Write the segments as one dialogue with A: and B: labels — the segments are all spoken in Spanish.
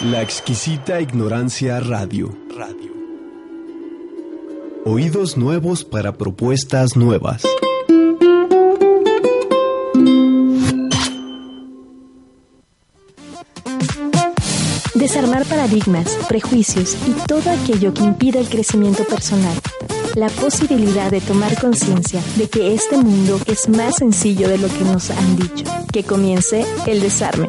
A: La exquisita ignorancia radio. Radio. Oídos nuevos para propuestas nuevas.
B: Desarmar paradigmas, prejuicios y todo aquello que impida el crecimiento personal. La posibilidad de tomar conciencia de que este mundo es más sencillo de lo que nos han dicho. Que comience el desarme.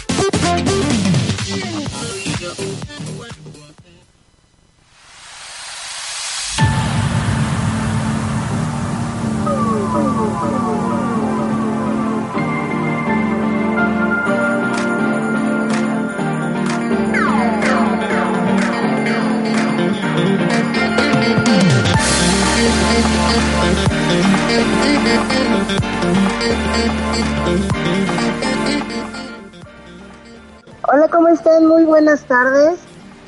C: Hola, ¿cómo están? Muy buenas tardes.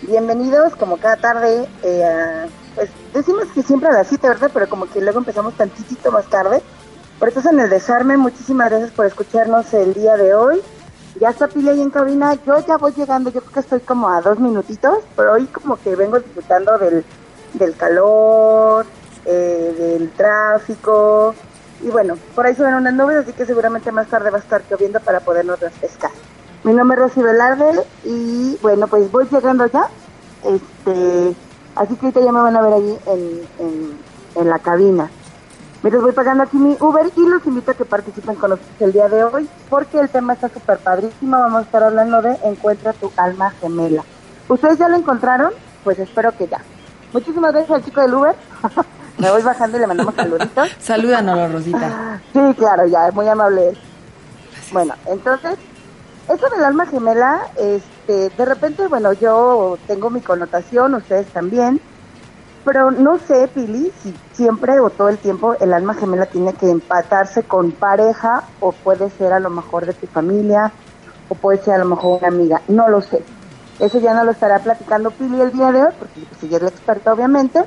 C: Bienvenidos, como cada tarde, eh, pues decimos que siempre a las 7, ¿verdad? Pero como que luego empezamos tantitito más tarde. Por eso es en el desarme. Muchísimas gracias por escucharnos el día de hoy. Ya está Pili ahí en cabina. Yo ya voy llegando. Yo creo que estoy como a dos minutitos. Pero hoy como que vengo disfrutando del, del calor, eh, del tráfico. Y bueno, por ahí se ven unas nubes, así que seguramente más tarde va a estar lloviendo para podernos refrescar. Mi nombre es Rosy Velarde y bueno, pues voy llegando ya. Este, así que ahorita ya me van a ver allí en, en, en la cabina. Mientras voy pagando aquí mi Uber y los invito a que participen con nosotros el día de hoy porque el tema está súper padrísimo. Vamos a estar hablando de Encuentra tu alma gemela. ¿Ustedes ya lo encontraron? Pues espero que ya. Muchísimas gracias al chico del Uber. me voy bajando y le mandamos saluditos.
D: Salúdanos, Rosita.
C: Sí, claro, ya, muy amable. Bueno, entonces, eso del alma gemela, este, de repente, bueno, yo tengo mi connotación, ustedes también, pero no sé, Pili, si siempre o todo el tiempo el alma gemela tiene que empatarse con pareja o puede ser a lo mejor de tu familia o puede ser a lo mejor una amiga, no lo sé. Eso ya no lo estará platicando Pili el día de hoy, porque pues, ella es la experta obviamente,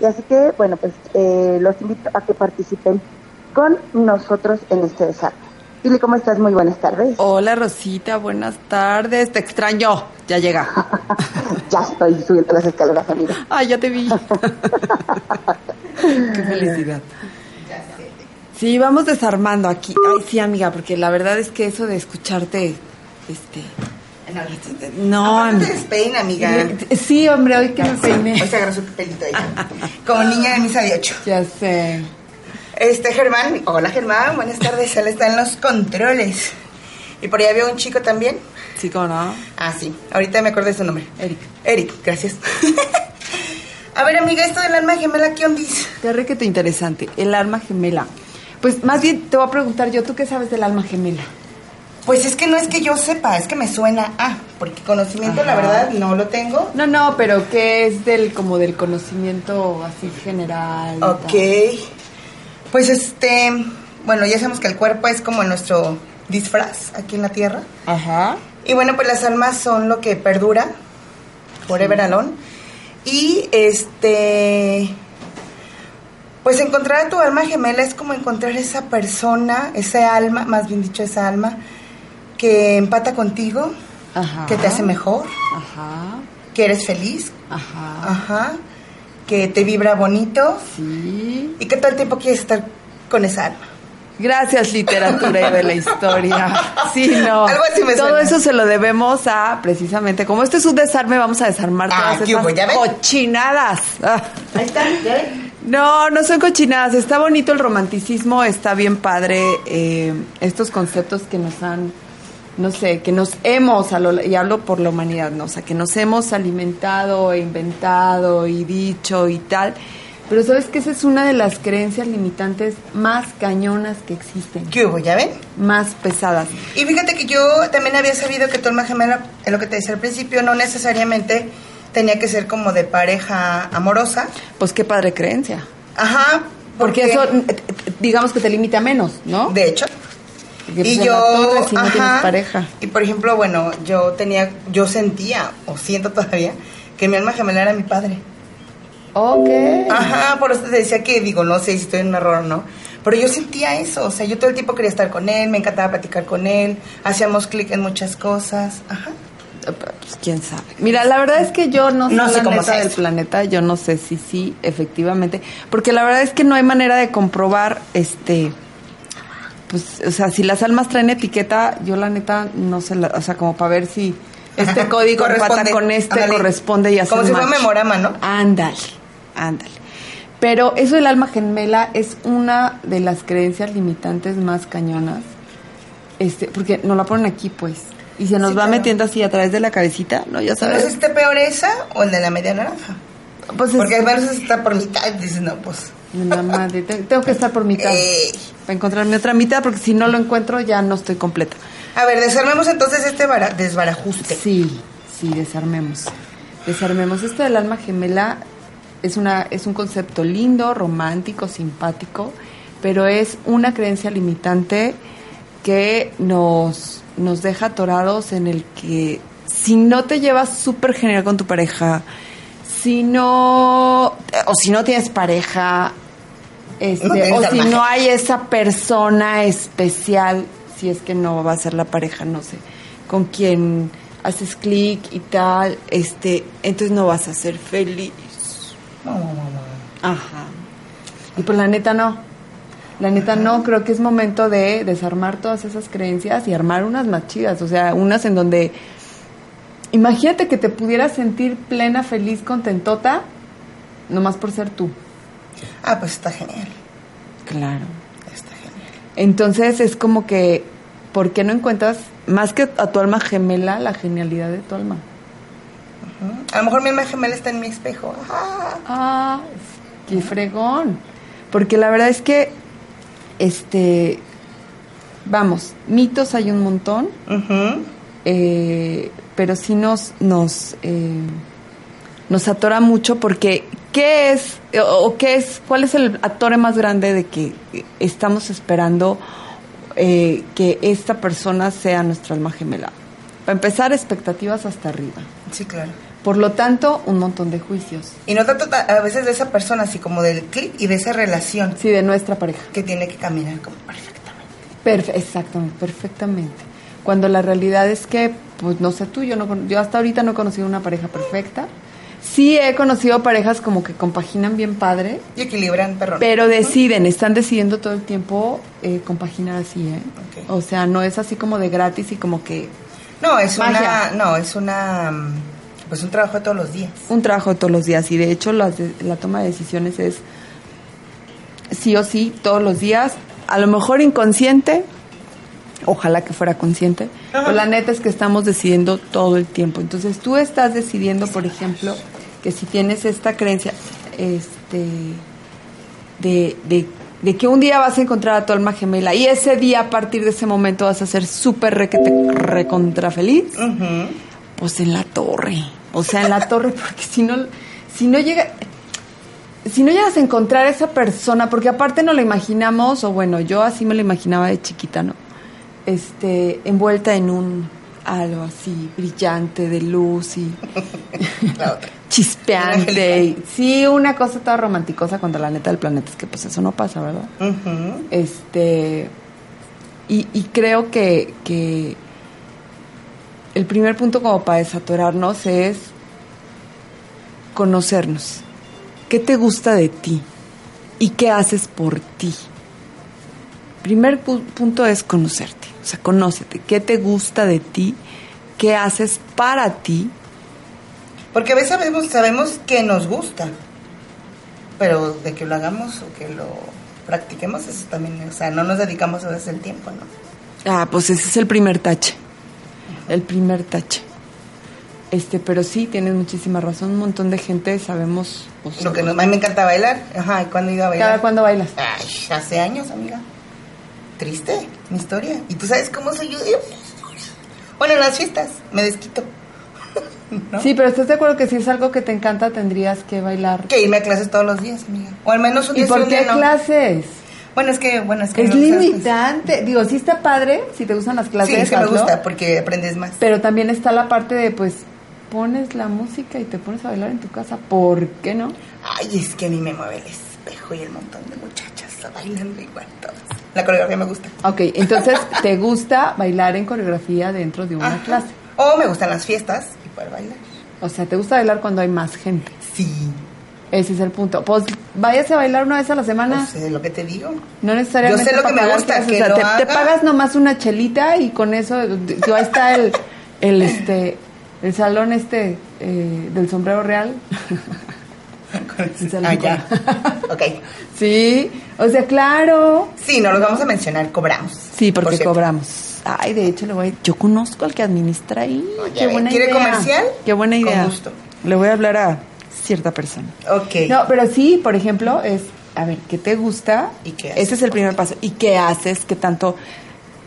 C: y así que, bueno, pues eh, los invito a que participen con nosotros en este desarrollo. Pili, ¿cómo estás? Muy buenas tardes.
D: Hola, Rosita, buenas tardes. Te extraño. Ya llega.
C: ya estoy subiendo las escaleras, amiga.
D: Ay, ya te vi. Qué felicidad. Sí, vamos desarmando aquí. Ay, sí, amiga, porque la verdad es que eso de escucharte, este... No, amiga.
E: te despeina, amiga.
D: Sí, hombre, hoy que me peiné.
E: Hoy se agarró su pelito ahí. Como niña de misa de ocho.
D: Ya sé.
E: Este, Germán. Hola, Germán. Buenas tardes. Él está en los controles. Y por ahí había un chico también.
D: Sí, ¿cómo no?
E: Ah, sí. Ahorita me acordé de su nombre.
D: Eric.
E: Eric, gracias. A ver, amiga, esto del alma gemela, ¿qué ondis?
D: Qué requete interesante. El alma gemela. Pues más bien te voy a preguntar yo, ¿tú qué sabes del alma gemela?
E: Pues es que no es que yo sepa, es que me suena a, porque conocimiento, la verdad, no lo tengo.
D: No, no, pero ¿qué es del como del conocimiento así general?
E: Ok.
D: tal?
E: Pues este, bueno, ya sabemos que el cuerpo es como nuestro disfraz aquí en la tierra.
D: Ajá.
E: Y bueno, pues las almas son lo que perdura, forever alone. Y este, pues encontrar a tu alma gemela es como encontrar esa persona, ese alma, más bien dicho, esa alma que empata contigo,
D: Ajá.
E: que te hace mejor,
D: Ajá.
E: que eres feliz,
D: Ajá.
E: ajá, que te vibra bonito
D: Sí.
E: y que todo el tiempo quieres estar con esa alma.
D: Gracias, literatura y de la historia. Sí, no.
E: Algo así me
D: Todo
E: suena.
D: eso se lo debemos a, precisamente, como este es un desarme, vamos a desarmar
E: Ah,
D: todas esas cochinadas. Ah.
E: Ahí está, ¿ya ven?
D: No, no son cochinadas. Está bonito el romanticismo, está bien padre eh, estos conceptos que nos han no sé, que nos hemos, y hablo por la humanidad, ¿no? O sea, que nos hemos alimentado e inventado y dicho y tal. Pero sabes que esa es una de las creencias limitantes más cañonas que existen,
C: ¿Qué hubo? ¿Ya ven?
D: más pesadas.
C: Y fíjate que yo también había sabido que tu alma gemela, en lo que te decía al principio, no necesariamente tenía que ser como de pareja amorosa.
D: Pues qué padre creencia.
C: Ajá.
D: Porque eso, eh, eh, digamos que te limita menos, ¿no?
C: De hecho.
D: Pues,
C: y
D: en
C: yo,
D: la torre, si no
C: ajá,
D: pareja.
C: Y por ejemplo, bueno, yo tenía, yo sentía, o siento todavía, que mi alma gemela era mi padre.
D: Ok.
C: Ajá, por eso te decía que, digo, no sé si estoy en un error o no. Pero yo sentía eso, o sea, yo todo el tiempo quería estar con él, me encantaba platicar con él, hacíamos clic en muchas cosas. Ajá.
D: Pues quién sabe. Mira, la verdad es que yo no sé
C: No sé
D: la
C: cómo
D: neta del planeta, yo no sé si sí, efectivamente, porque la verdad es que no hay manera de comprobar, este, pues, o sea, si las almas traen etiqueta, yo la neta no sé, la, o sea, como para ver si este
C: Ajá,
D: código empata con este
C: Ándale.
D: corresponde y hace
C: Como si fuera memorama, ¿no?
D: Ándale, ándale. Pero eso del alma gemela es una de las creencias limitantes más cañonas, este, porque nos la ponen aquí, pues, y se nos
C: Sí,
D: va
C: claro.
D: metiendo así a través de la cabecita, ¿no? Ya
C: No
D: sabes.
C: sé si está peor esa o el de la media naranja.
D: Pues es-
C: Porque a veces está por mitad y dices, no, pues.
D: La madre, te- tengo que estar por mitad.
C: Ey.
D: Para encontrar mi otra mitad, porque si no lo encuentro ya no estoy completa.
C: A ver, desarmemos entonces este bara- desbarajuste.
D: Sí, sí, desarmemos. Desarmemos. Esto del alma gemela es, una, es un concepto lindo, romántico, simpático, pero es una creencia limitante que nos, nos deja atorados en el que si no te llevas súper genial con tu pareja, si no, o si no tienes pareja, este,
C: No tienes
D: o si no hay esa persona especial, si es que no va a ser la pareja, no sé, con quien haces clic y tal, este, entonces no vas a ser feliz. Ajá. Y pues la neta no. La neta no, creo que es momento de desarmar todas esas creencias y armar unas más chidas, o sea, unas en donde imagínate que te pudieras sentir plena, feliz, contentota, nomás por ser tú.
C: Ah, pues está genial.
D: Claro.
C: Está genial.
D: Entonces es como que, ¿por qué no encuentras más que a tu alma gemela la genialidad de tu alma?
C: A lo mejor mi alma gemela está en mi espejo. Ajá.
D: Ah, qué fregón. Porque la verdad es que, este, vamos, mitos hay un montón,
C: Ujú.
D: eh, pero sí nos, nos, eh, nos atora mucho porque, ¿qué es, o, qué es, cuál es el atore más grande de que estamos esperando eh, que esta persona sea nuestra alma gemela? Para empezar, expectativas hasta arriba.
C: Sí, claro.
D: Por lo tanto, un montón de juicios.
C: Y no tanto ta- a veces de esa persona, así como del clic y de esa relación
D: Sí, de nuestra pareja.
C: que tiene que caminar como perfectamente.
D: Perfe- exactamente, perfectamente. Cuando la realidad es que, pues no sé tú, yo, no, yo hasta ahorita no he conocido una pareja perfecta. Sí he conocido parejas como que compaginan bien padre,
C: Y equilibran, perrón.
D: pero deciden, están decidiendo todo el tiempo eh, compaginar así, ¿eh? O sea, no es así como de gratis y como que
C: no, es
D: Magia.
C: una, no, es una, mm, pues un trabajo de todos los días.
D: un trabajo de todos los días. Y de hecho, de- la toma de decisiones es sí o sí, todos los días. A lo mejor inconsciente, ojalá que fuera consciente, pero la neta es que estamos decidiendo todo el tiempo. Entonces tú estás decidiendo, por ejemplo, que si tienes esta creencia, este, de, de, de que un día vas a encontrar a tu alma gemela y ese día a partir de ese momento vas a ser súper requete, recontra feliz,
C: Ujú.
D: pues en la torre. O sea, en la torre, porque si no, si no llega, si no llegas a encontrar a esa persona, porque aparte no la imaginamos, o bueno, yo así me la imaginaba de chiquita, ¿no? Este, envuelta en un algo así brillante de luz y chispeante. y- sí, una cosa toda romanticosa cuando la neta del planeta es que pues eso no pasa, ¿verdad? Este. Y, y creo que, que el primer punto como para desatorarnos es conocernos. ¿Qué te gusta de ti? ¿Y qué haces por ti? Primer pu- punto es conocerte. O sea, conócete. ¿Qué te gusta de ti? ¿Qué haces para ti?
C: Porque a veces sabemos, sabemos que nos gusta, pero de que lo hagamos o que lo practiquemos, eso también, o sea, no nos dedicamos a veces el tiempo, ¿no?
D: Ah, pues ese es el primer tache. El primer tache. Este, pero sí, tienes muchísima razón. Un montón de gente sabemos. sea,
C: Lo que nos- a mí me encanta bailar. Ajá, ¿y cuándo iba a bailar?
D: ¿Cada cuándo bailas?
C: Ay, hace años, amiga. Triste, mi historia. ¿Y tú sabes cómo soy yo? Bueno, en las fiestas me desquito. ¿No?
D: Sí, pero ¿estás de acuerdo que si es algo que te encanta tendrías que bailar?
C: Que irme a clases todos los días, amiga. O al menos un
D: ¿Y
C: día sí,
D: por qué
C: no.
D: clases?
C: Bueno, es que, bueno, es que
D: Es
C: no, ¿sabes?
D: limitante. Digo, sí está padre si te gustan las clases.
C: Sí, es que me gusta porque aprendes más.
D: Pero también está la parte de, pues, pones la música y te pones a bailar en tu casa. ¿Por qué no?
C: Ay, es que a mí me mueve el espejo y el montón de muchachas bailando igual. La coreografía me gusta.
D: Ok, entonces, ¿te gusta bailar en coreografía dentro de una
C: Ajá.
D: clase?
C: O me gustan las fiestas y poder bailar.
D: O sea, ¿te gusta bailar cuando hay más gente?
C: Sí.
D: Ese es el punto. Pues váyase a bailar una vez a la semana.
C: No sé lo que te digo.
D: No necesariamente.
C: Yo sé lo que me gusta,
D: clases,
C: que
D: o sea,
C: lo
D: te, te
C: haga.
D: pagas nomás una chelita y con eso, digo, ahí está el, el este, el salón este eh, del sombrero real.
C: Ah, ya.
D: con-
C: ok.
D: Sí, o sea, claro.
C: Sí, no los vamos a mencionar, cobramos.
D: Sí,
C: Por
D: porque cobramos. Ay, de hecho, le voy a- yo conozco al que administra ahí. Qué buena
C: ¿quiere
D: idea.
C: comercial?
D: Qué buena
C: Con
D: idea.
C: gusto.
D: Le voy a hablar a cierta persona.
C: Ok.
D: No, pero sí, por ejemplo, es, a ver, ¿qué te gusta?
C: ¿Y qué haces?
D: Ese es el primer paso. ¿Y qué haces? ¿Qué tanto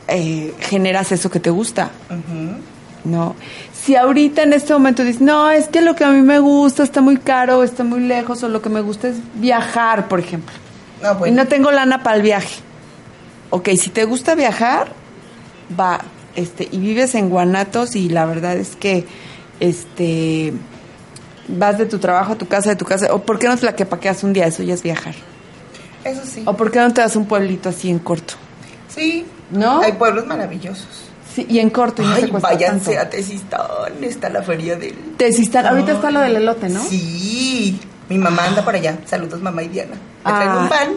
D: eh, generas eso que te gusta?
C: Ujú.
D: No. Si ahorita en este momento dices, no, es que lo que a mí me gusta está muy caro, está muy lejos, o lo que me gusta es viajar, por ejemplo.
C: No, pues.
D: Y no tengo lana para el viaje. Ok, si te gusta viajar, va, este, y vives en Guanatos y la verdad es que, este, vas de tu trabajo a tu casa, de tu casa, o por qué no te la que paqueas un día, eso ya es viajar.
C: Eso sí.
D: O por qué no te das un pueblito así en corto.
C: Sí.
D: ¿No?
C: Hay pueblos maravillosos.
D: Sí, y en corto y no
C: Ay,
D: cuesta
C: váyanse
D: tanto.
C: a Tesistán, está la feria del...
D: Tesistán, ahorita está lo del elote, ¿no?
C: Sí, mi mamá anda por allá. Saludos, mamá y Diana. Me
D: Ah.
C: traigo un pan.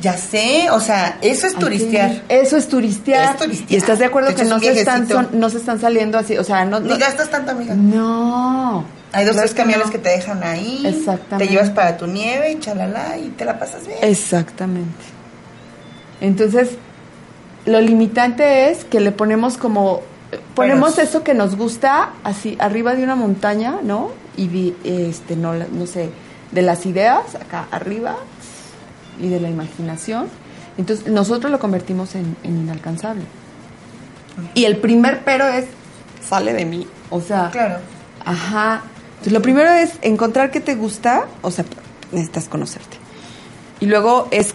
C: Ya sé, o sea, eso es turistear.
D: Eso es turistear.
C: Es turistear.
D: Y estás de acuerdo que no se, están, son- no se están saliendo así, o sea, no...
C: Ni
D: no-
C: gastas tanto, amiga.
D: no.
C: Hay dos,
D: Claro
C: tres camiones
D: no.
C: que te dejan ahí.
D: Exactamente.
C: Te llevas para tu nieve, chalala, y te la pasas bien.
D: Exactamente. Entonces, lo limitante es que le ponemos como ponemos eso que nos gusta así arriba de una montaña, ¿no? Y este no no sé, de las ideas acá arriba y de la imaginación. Entonces, nosotros lo convertimos en, en inalcanzable. Y el primer pero es sale de mí, o sea,
C: Claro.
D: Ajá. Entonces, lo primero es encontrar qué te gusta, o sea, necesitas conocerte. Y luego es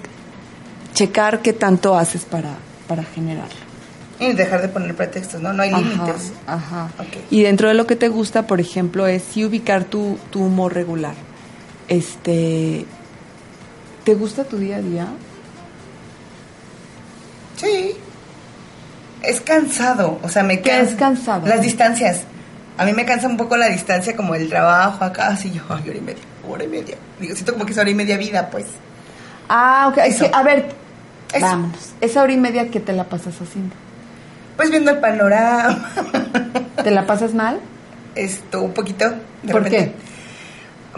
D: checar qué tanto haces para, para generarlo.
C: Y dejar de poner pretextos, ¿no? No hay límites.
D: Ajá.
C: Ok.
D: Y dentro de lo que te gusta, por ejemplo, es sí ubicar tu, tu humor regular. Este. ¿Te gusta tu día a día?
C: Sí. Es cansado, o sea, me
D: ¿Qué
C: cansa.
D: es cansado?
C: Las distancias. A mí me cansa un poco la distancia, como el trabajo acá, así yo, ay, hora y media, hora y media. Digo, siento como que es hora y media vida, pues.
D: Ah, ok.
C: Eso.
D: a ver,
C: Eso.
D: vámonos. Esa hora y media que te la pasas haciendo.
C: Pues viendo el panorama,
D: ¿Te la pasas mal?
C: esto, un poquito. de
D: ¿Por
C: repente.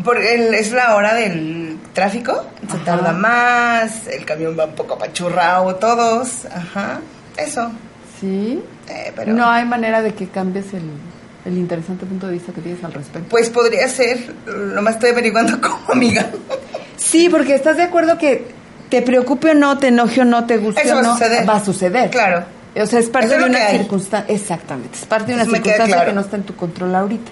C: Porque el- es la hora del tráfico, se
D: Ajá.
C: tarda más, el camión va un poco apachurrado, todos, ajá, eso.
D: Sí.
C: Eh, pero
D: No hay manera de que cambies el, el interesante punto de vista que tienes al respecto.
C: Pues podría ser, nomás estoy averiguando como amiga.
D: Sí, porque estás de acuerdo que te preocupe o no, te enoje o no, te guste
C: Eso
D: o
C: va a
D: no,
C: suceder.
D: va a suceder.
C: Claro.
D: O sea, es parte
C: Eso
D: de una circunstancia. Exactamente, es parte de una
C: Eso
D: circunstancia
C: claro.
D: que no está en tu control ahorita.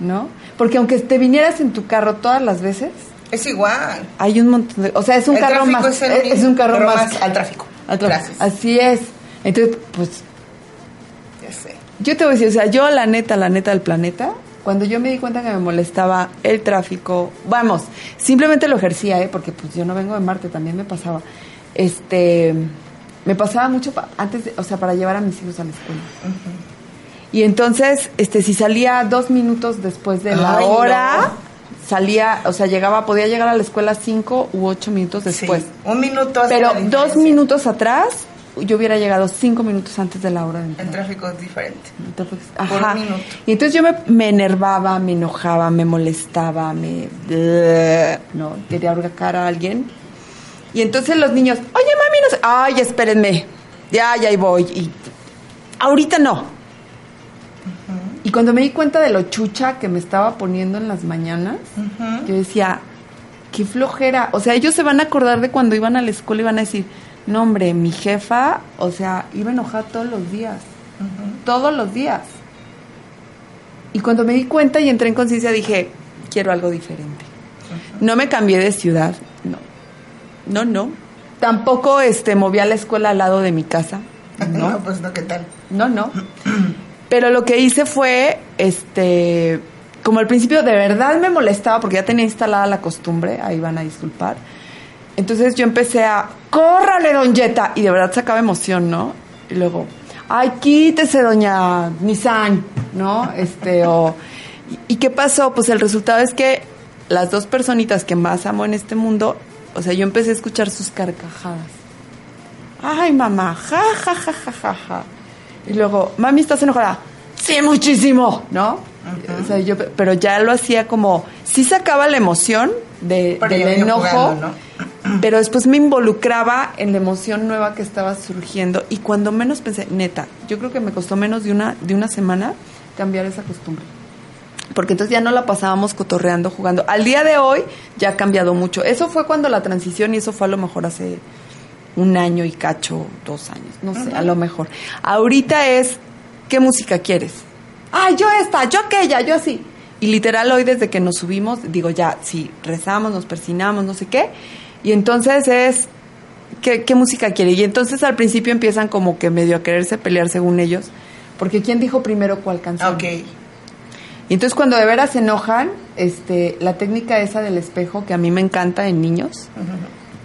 D: ¿No? Porque aunque te vinieras en tu carro todas las veces,
C: Es igual.
D: hay un montón de. O sea, es un
C: El
D: carro más.
C: es el
D: es,
C: mismo,
D: es un carro más.
C: más al tráfico.
D: al tráfico.
C: Gracias.
D: Así es. Entonces, pues
C: Ya sé.
D: Yo te voy a decir, o sea, yo la neta, la neta del planeta, cuando yo me di cuenta que me molestaba el tráfico, vamos, simplemente lo ejercía, ¿eh? porque pues yo no vengo de Marte, también me pasaba. Este, me pasaba mucho pa- antes, de- o sea, para llevar a mis hijos a la escuela. Y entonces, este, si salía dos minutos después de la
C: Ay, no.
D: hora, salía, o sea, llegaba, podía llegar a la escuela cinco u ocho minutos después.
C: Sí, un minuto
D: Pero dos minutos atrás, yo hubiera llegado cinco minutos antes de la hora de
C: El
D: entrada.
C: tráfico es diferente.
D: Entonces,
C: Por
D: ajá.
C: un minuto.
D: Y entonces yo me, me enervaba, me enojaba, me molestaba, me... No, quería ahorcar a alguien. Y entonces los niños, oye mami, no sé... Ay, espérenme. Ya, ya ahí voy. Y ahorita no. Y cuando me di cuenta de lo chucha que me estaba poniendo en las mañanas, yo decía, qué flojera. O sea, ellos se van a acordar de cuando iban a la escuela y van a decir, no hombre, mi jefa, o sea, iba enojada todos los días. Todos los días. Y cuando me di cuenta y entré en conciencia dije, quiero algo diferente. No me cambié de ciudad, no. No, no. Tampoco este moví a la escuela al lado de mi casa.
C: No,
D: No,
C: pues no, ¿qué tal?
D: no, no. Pero lo que hice fue, este, como al principio de verdad me molestaba porque ya tenía instalada la costumbre, ahí van a disculpar. Entonces yo empecé a, córrale, don Jetta, y de verdad sacaba emoción, ¿no? Y luego, ay, quítese, doña Nissan, ¿no? Este, o, ¿y, y qué pasó? Pues el resultado es que las dos personitas que más amo en este mundo, o sea, yo empecé a escuchar sus carcajadas. Ay, mamá, ja, ja, ja, ja, ja, ja. Y luego, mami, ¿estás enojada? Sí, muchísimo, ¿no? O sea, yo, pero ya lo hacía como, sí sacaba la emoción de, del enojo,
C: jugando,
D: pero después me involucraba en la emoción nueva que estaba surgiendo y cuando menos pensé, neta, yo creo que me costó menos de una, de una semana cambiar esa costumbre. Porque entonces ya no la pasábamos cotorreando, jugando. Al día de hoy ya ha cambiado mucho. Eso fue cuando la transición y eso fue a lo mejor hace un año y cacho, dos años, no sé, a lo mejor. Ahorita es, ¿qué música quieres? Ah, yo esta, yo aquella, yo así. Y literal hoy desde que nos subimos, digo ya, sí, rezamos, nos persinamos, no sé qué. Y entonces es, ¿qué, qué música quiere? Y entonces al principio empiezan como que medio a quererse pelear según ellos. Porque ¿quién dijo primero cuál canción?
C: Ok.
D: Y entonces cuando de veras se enojan, este, la técnica esa del espejo que a mí me encanta en niños,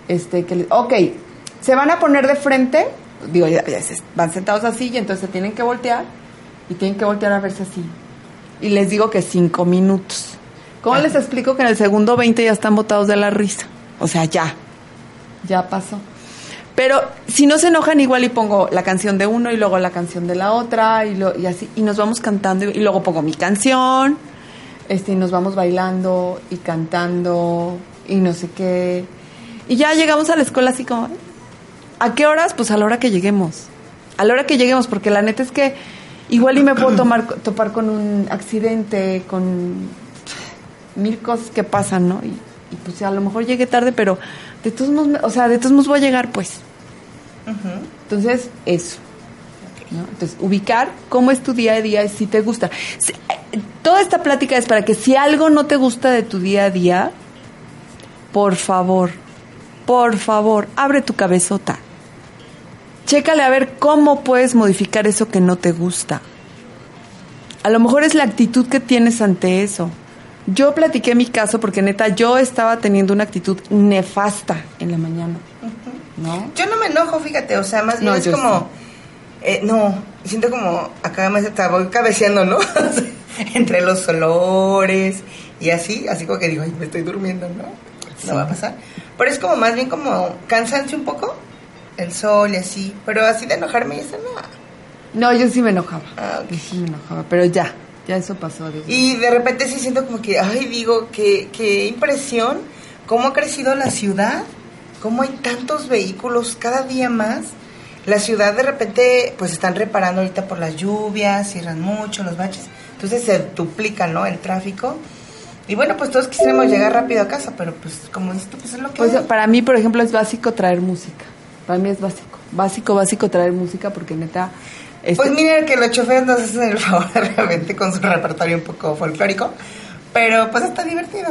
D: este, que, le- ok, se van a poner de frente, digo, ya, ya se- van sentados así y entonces se tienen que voltear y tienen que voltear a verse así. Y les digo que cinco minutos. ¿Cómo les explico que en el segundo 20 ya están botados de la risa? O sea, ya, ya pasó. Pero si no se enojan igual y pongo la canción de uno y luego la canción de la otra y, lo, y así y nos vamos cantando y, y luego pongo mi canción este y nos vamos bailando y cantando y no sé qué y ya llegamos a la escuela así como ¿a qué horas? Pues a la hora que lleguemos a la hora que lleguemos porque la neta es que igual y me puedo tomar topar con un accidente con mil cosas que pasan, ¿no? Y, y, pues a lo mejor llegué tarde, pero de todos modos, o sea, de todos modos voy a llegar, pues. Entonces, eso. ¿no? Entonces, ubicar cómo es tu día a día y si te gusta. Si- eh, toda esta plática es para que si algo no te gusta de tu día a día, por favor, por favor, abre tu cabezota. Chécale a ver cómo puedes modificar eso que no te gusta. A lo mejor es la actitud que tienes ante eso. Yo platiqué mi caso porque neta yo estaba teniendo una actitud nefasta en la mañana. ¿No?
C: Yo no me enojo, fíjate, o sea, más bien
D: No,
C: es como... eh, no, siento como acá me está, voy cabeceando, ¿no? Entre los olores y así, así como que digo, ay, me estoy durmiendo, ¿no? No va a pasar. Pero es como más bien como cansancio un poco, el sol y así, pero así de enojarme y eso no.
D: No, yo sí me enojaba.
C: Ah, ok.
D: Yo sí me enojaba, pero ya, ya eso pasó. Dios.
C: Y de repente sí siento como que, ay, digo, qué, qué impresión, cómo ha crecido la ciudad, cómo hay tantos vehículos cada día más. La ciudad de repente, pues están reparando ahorita por las lluvias, cierran mucho los baches, entonces se duplica, ¿no? El tráfico. Y bueno, pues todos quisiéramos llegar rápido a casa, pero pues como dices pues es lo que...
D: Pues
C: hay.
D: para mí, por ejemplo, es básico traer música. Para mí es básico. Básico, básico traer música porque neta... este,
C: Pues mira que los choferes nos hacen el favor realmente con su repertorio un poco folclórico, pero pues está divertido.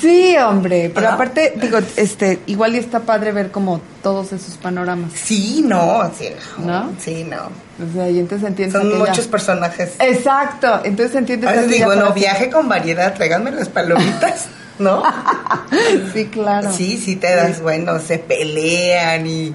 D: Sí, hombre, pero aparte, digo, este, igual y está padre ver como todos esos panoramas,
C: Sí, no, sí,
D: ¿No?
C: Sí, no.
D: o sea, y entonces entiendes
C: Son
D: aquella-
C: muchos personajes.
D: Exacto, entonces entiendes
C: A veces digo, no,
D: frase.
C: viaje con variedad, tráiganme las palomitas, ¿no?
D: Sí, claro.
C: Sí, sí te das, bueno, se pelean y,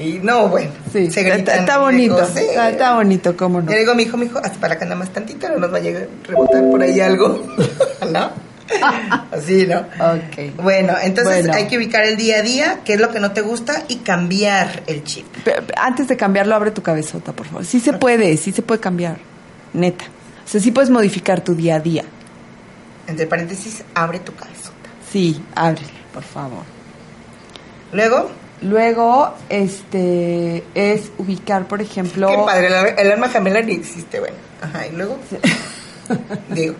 C: y no, bueno,
D: Sí,
C: se
D: está,
C: gritan.
D: está bonito,
C: digo, sí.
D: está, está bonito, cómo no.
C: Yo digo, mi hijo, mi hijo, hasta para acá nada más tantito, no nos va a llegar a rebotar por ahí algo, ¿no? Así, ¿no?
D: Ok.
C: Bueno, entonces
D: Bueno.
C: hay que ubicar el día a día, qué es lo que no te gusta y cambiar el chip.
D: Antes de cambiarlo, abre tu cabezota, por favor. Sí se puede, sí se puede cambiar, neta. O sea, sí puedes modificar tu día a día.
C: Entre paréntesis, abre tu cabezota.
D: Sí, ábrele, por favor.
C: Luego,
D: Luego, este, es ubicar, por ejemplo...
C: Qué padre, el, el alma gemela ni existe, bueno. Ajá, y luego. Digo.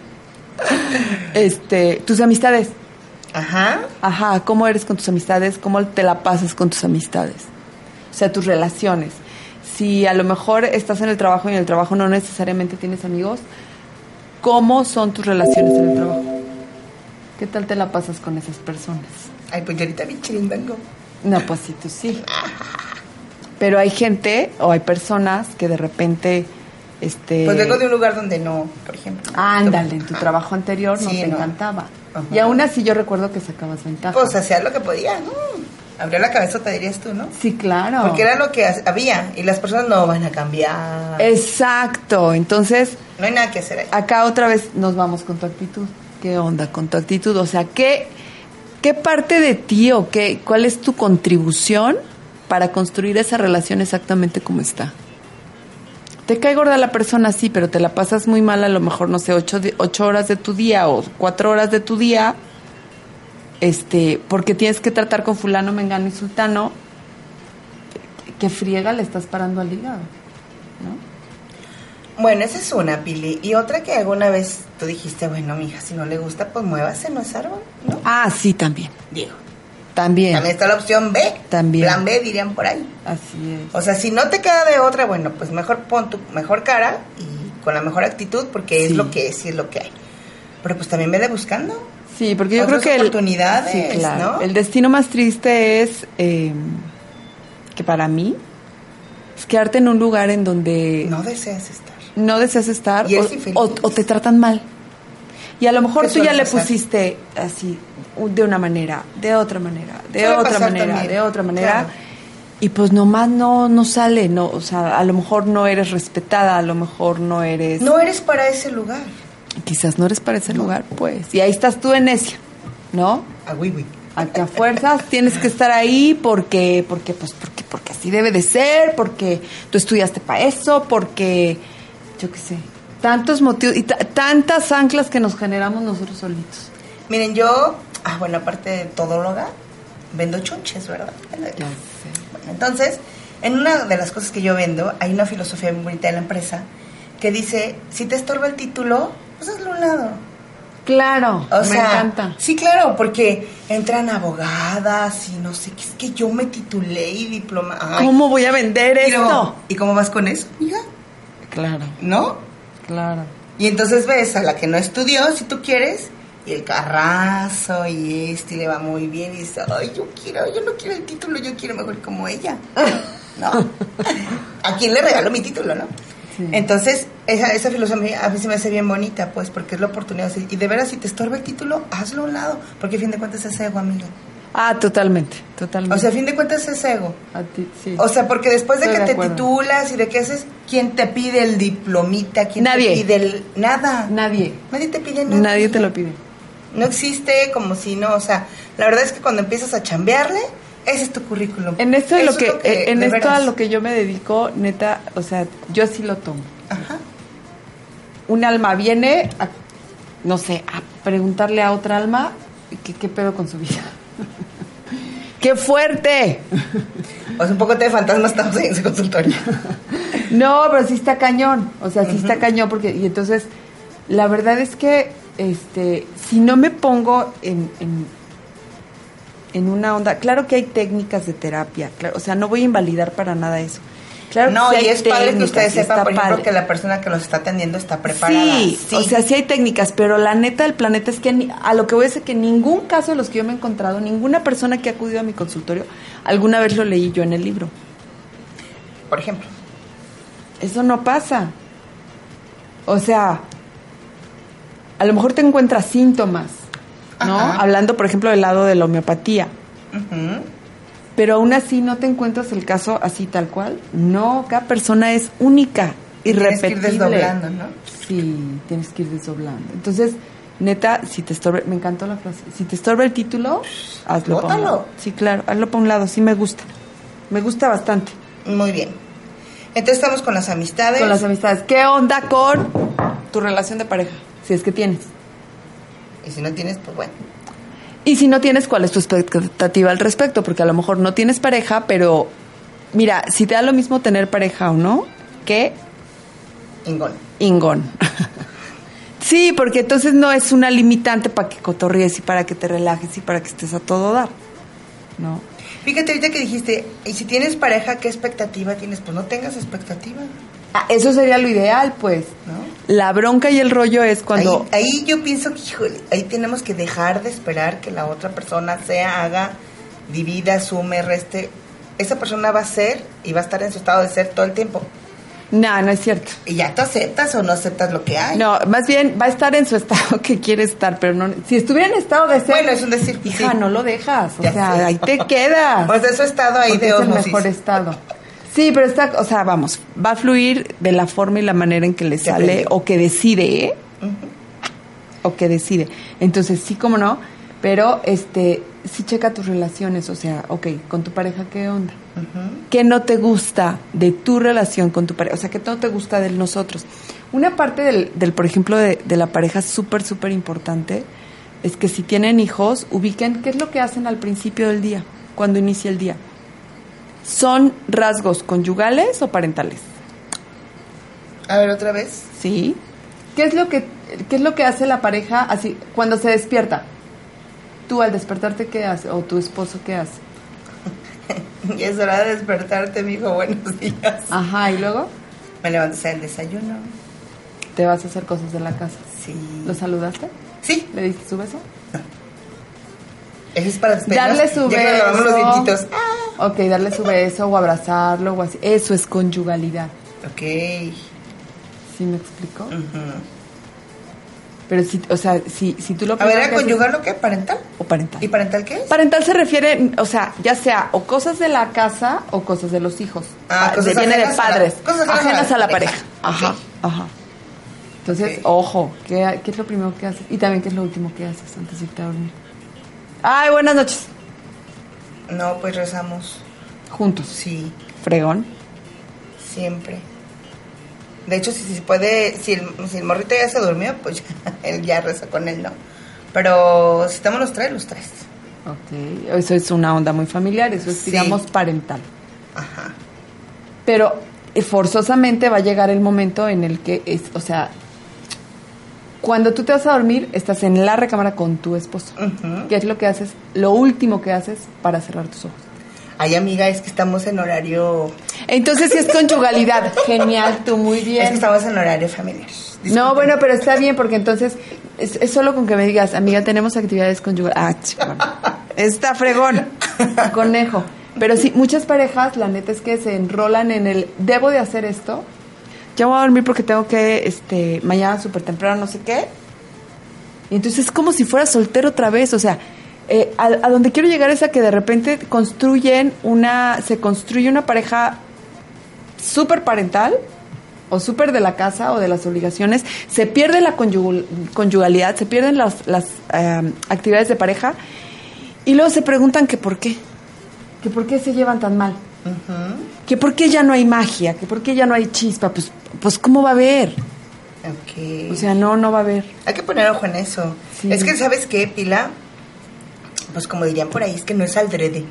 D: Este, tus amistades.
C: Ajá.
D: Ajá, ¿cómo eres con tus amistades? ¿Cómo te la pasas con tus amistades? O sea, tus relaciones. Si a lo mejor estás en el trabajo y en el trabajo no necesariamente tienes amigos, ¿cómo son tus relaciones en el trabajo? ¿Qué tal te la pasas con esas personas?
C: Ay, pues yo ahorita chirimbango.
D: No, pues sí, tú sí. Pero hay gente o hay personas que de repente, este...
C: Pues vengo de un lugar donde no, por ejemplo.
D: Ándale, en tu trabajo anterior no
C: Sí,
D: te
C: no.
D: encantaba.
C: Ajá.
D: Y aún así yo recuerdo que sacabas ventaja.
C: Pues hacía lo que podía, ¿no? Abrió la cabezota, dirías tú, ¿no?
D: sí, claro.
C: Porque era lo que ha- había y las personas no van a cambiar.
D: Exacto. Entonces,
C: No hay nada que hacer ahí.
D: acá otra vez nos vamos con tu actitud. ¿Qué onda con tu actitud? O sea, ¿qué, qué parte de ti o qué, cuál es tu contribución para construir esa relación exactamente como está? Te cae gorda la persona, sí, pero te la pasas muy mal a lo mejor, no sé, ocho, ocho horas de tu día o cuatro horas de tu día, este, porque tienes que tratar con fulano, mengano y sultano, que friega le estás parando al hígado, ¿no?
C: Bueno, esa es una, Pili. Y otra que alguna vez tú dijiste, bueno, mija, si no le gusta, pues muévase, no es árbol, ¿no?
D: Ah, sí, también.
C: Digo.
D: También.
C: También está la opción B.
D: También.
C: Plan B, dirían por ahí.
D: Así es.
C: O sea, si no te queda de otra, bueno, pues mejor pon tu mejor cara y con la mejor actitud porque es lo que es y es lo que hay. Pero pues también vele buscando.
D: Sí, porque yo creo que el,
C: oportunidades,
D: sí, claro.
C: ¿no?
D: el destino más triste es eh, que para mí es quedarte en un lugar en donde
C: No deseas estar.
D: No deseas estar o, te tratan mal. Y a lo mejor
C: ¿Qué
D: tú ya le pusiste así, de una manera, de otra manera, de
C: Suele
D: otra manera,
C: también,
D: de otra manera.
C: claro.
D: Y pues nomás no, no sale, no, o sea, a lo mejor no eres respetada, a lo mejor no eres...
C: No eres para ese lugar.
D: Quizás no eres para ese lugar, pues. Y ahí estás tú en necia, ¿no?
C: A wiwi.
D: A que a fuerzas tienes que estar ahí porque, porque, pues, porque, porque así debe de ser, porque tú estudiaste para eso, porque, yo qué sé, tantos motivos y ta- tantas anclas que nos generamos nosotros solitos.
C: Miren, yo, ah, bueno, aparte de todóloga, vendo chunches, ¿verdad?
D: Ya sé.
C: Bueno, entonces, en una de las cosas que yo vendo, hay una filosofía muy bonita de la empresa que dice, si te estorba el título, pues hazlo a un lado.
D: Claro,
C: O
D: me encanta.
C: Sí, claro, porque entran abogadas y no sé es que yo me titulé y diploma. Ay,
D: ¿Cómo voy a vender
C: pero,
D: esto?
C: ¿Y cómo vas con eso, hija?
D: Claro,
C: ¿No?
D: claro.
C: Y entonces ves a la que no estudió, si tú quieres, y el carrazo y este y le va muy bien y dice, ay, yo quiero, yo no quiero el título, yo quiero mejor como ella. ¿No? ¿A quién le regalo mi título, no?
D: Sí.
C: Entonces, esa, esa filosofía a mí se me hace bien bonita, pues, porque es la oportunidad. Y de veras, si te estorba el título, hazlo a un lado, porque a fin de cuentas es ego, amiga.
D: Ah, totalmente, totalmente.
C: O sea, a fin de cuentas es ego.
D: a ti, sí.
C: O sea, porque después de
D: Estoy
C: que
D: de
C: te
D: acuerdo.
C: titulas y de qué haces, ¿quién te pide el diplomita? ¿Quién
D: Nadie.
C: te pide el... Nada.
D: Nadie,
C: Nadie te pide nada.
D: nadie te lo pide.
C: No existe como si no, o sea, la verdad es que cuando empiezas a chambearle, ese es tu currículum.
D: En esto de
C: Eso
D: lo
C: es
D: que, en esto a lo que yo me dedico, neta, o sea, yo sí lo tomo.
C: Ajá.
D: Un alma viene a, no sé, a preguntarle a otra alma qué, qué pedo con su vida. ¡Qué fuerte!
C: O sea, un poco de fantasmas estamos ahí en ese consultorio.
D: No, pero sí está cañón. O sea, sí está cañón porque y entonces la verdad es que este si no me pongo en, en en una onda, claro que hay técnicas de terapia, claro, o sea, no voy a invalidar para nada eso. Claro que
C: no,
D: sí
C: y es padre que ustedes sepan, por ejemplo,
D: padre.
C: que la persona que los está atendiendo está preparada.
D: Sí, o sea, sí hay técnicas, pero la neta del planeta es que ni- a lo que voy a decir que en ningún caso de los que yo me he encontrado, ninguna persona que ha acudido a mi consultorio, alguna vez lo leí yo en el libro.
C: por ejemplo.
D: Eso no pasa. O sea, a lo mejor te encuentras síntomas, ¿no?
C: Ajá.
D: Hablando, por ejemplo, del lado de la homeopatía. Pero aún así no te encuentras el caso así tal cual. No, cada persona es única,
C: Tienes que ir
D: irrepetible.
C: desdoblando, ¿no?
D: Sí, tienes que ir desdoblando. Entonces, neta, si te estorba, me encantó la frase, si te estorba el título, hazlo para un lado. Sí, claro, hazlo para un lado, sí me gusta. Me gusta bastante.
C: Muy bien. Entonces estamos con las amistades.
D: Con las amistades. ¿Qué onda con tu relación de pareja? Si es que tienes.
C: Y si no tienes, pues bueno.
D: Y si no tienes, ¿cuál es tu expectativa al respecto? Porque a lo mejor no tienes pareja, pero mira, si te da lo mismo tener pareja o no, que
C: Ingón.
D: ingón. sí, porque entonces no es una limitante para que cotorries y para que te relajes y para que estés a todo dar. ¿No?
C: Fíjate ahorita que dijiste, y si tienes pareja, ¿qué expectativa tienes? Pues no tengas expectativa.
D: Ah, eso sería lo ideal, pues.
C: ¿No?
D: La bronca y el rollo es cuando...
C: Ahí, ahí yo pienso que, híjole, ahí tenemos que dejar de esperar que la otra persona sea, haga, divida, sume, reste. Esa persona va a ser y va a estar en su estado de ser todo el tiempo.
D: No, no es cierto.
C: Y ya tú aceptas o no aceptas lo que hay.
D: No, más bien va a estar en su estado que quiere estar, pero no. Si estuviera en estado de ser.
C: Bueno, es un decir.
D: Hija,
C: sí.
D: no lo dejas. O
C: Ya
D: sea,
C: sé.
D: ahí te quedas.
C: Pues de su estado ahí
D: porque
C: de
D: es el mejor estado. Sí, pero está, o sea, vamos, va a fluir de la forma y la manera en que le sale o que decide, ¿eh? O que decide. Entonces, sí, como no, pero este, sí checa tus relaciones, o sea, ok, con tu pareja, ¿qué onda? ¿Qué no te gusta de tu relación con tu pareja? O sea, ¿qué no te gusta de nosotros? Una parte del, del por ejemplo, de, de la pareja súper, súper importante es que si tienen hijos, ubiquen qué es lo que hacen al principio del día, cuando inicia el día. ¿Son rasgos conyugales o parentales?
C: A ver, otra vez.
D: ¿Sí? ¿Qué es lo que, qué es lo que hace la pareja así cuando se despierta? Tú al despertarte, ¿qué haces? ¿O tu esposo qué hace?
C: Y es hora de despertarte, mijo. Buenos días.
D: Ajá, y luego
C: Me levanto a hacer el desayuno.
D: te vas a hacer cosas de la casa.
C: Sí.
D: ¿Lo saludaste?
C: Sí,
D: ¿Le diste su beso?
C: Eso es para.
D: Darle su
C: Ya que nos lavamos los
D: beso.
C: dientitos.
D: Ok, darle su beso o abrazarlo o así. Eso es conyugalidad.
C: Ok.
D: ¿Sí me explico? Pero si, o sea, si, si tú lo
C: A ver,
D: primero
C: ¿era
D: que haces-
C: conyugar lo que? ¿Parental?
D: o parental.
C: ¿Y parental qué es?
D: Parental se refiere, o sea, ya sea o cosas de la casa o cosas de los hijos.
C: Ah, cosas
D: viene de
C: ajenas a la-
D: padres.
C: cosas ajenas
D: ajenas
C: a
D: a
C: la
D: pareja.
C: pareja.
D: Ajá, ajá. Entonces,
C: Ok.
D: ojo, ¿qué, ¿qué es lo primero que haces? Y también, ¿qué es lo último que haces antes de irte a dormir? Ay, buenas noches.
C: No, pues rezamos.
D: Juntos.
C: Sí,
D: Fregón.
C: siempre. De hecho, si, si se puede, si el, si el morrito ya se durmió, pues ya, él ya reza con él, ¿no? Pero si estamos los tres, los tres.
D: Ok. Eso es una onda muy familiar, eso es,
C: Sí.
D: digamos, parental.
C: Ajá.
D: Pero eh, forzosamente va a llegar el momento en el que es, o sea, cuando tú te vas a dormir, estás en la recámara con tu esposo. ¿Qué es lo que haces? Lo último que haces para cerrar tus ojos.
C: Ay, amiga, es que estamos en horario...
D: Entonces, es conyugalidad, genial, tú muy
C: Es que
D: bien.
C: estamos en horario familiar.
D: No, bueno, pero está bien porque entonces es, es solo con que me digas, amiga, tenemos actividades conyugales. Ah, chihuahua. Está fregón, conejo. Pero sí, muchas parejas, la neta es que se enrolan en el, debo de hacer esto. Ya voy a dormir porque tengo que, este, mañana súper temprano, no sé qué. Y entonces es como si fuera soltero otra vez, o sea, eh, a, a donde quiero llegar es a que de repente construyen una, se construye una pareja súper parental o súper de la casa o de las obligaciones, se pierde la conyugal- conyugalidad, se pierden las, eh, actividades de pareja y luego se preguntan que por qué, que por qué se llevan tan mal, que por qué ya no hay magia, que por qué ya no hay chispa, pues, pues ¿cómo va a haber? O sea, no, no va a haber.
C: Hay que poner ojo en eso.
D: Sí.
C: Es que, ¿sabes qué, Pila? Pues como dirían por ahí, es que no es aldrede.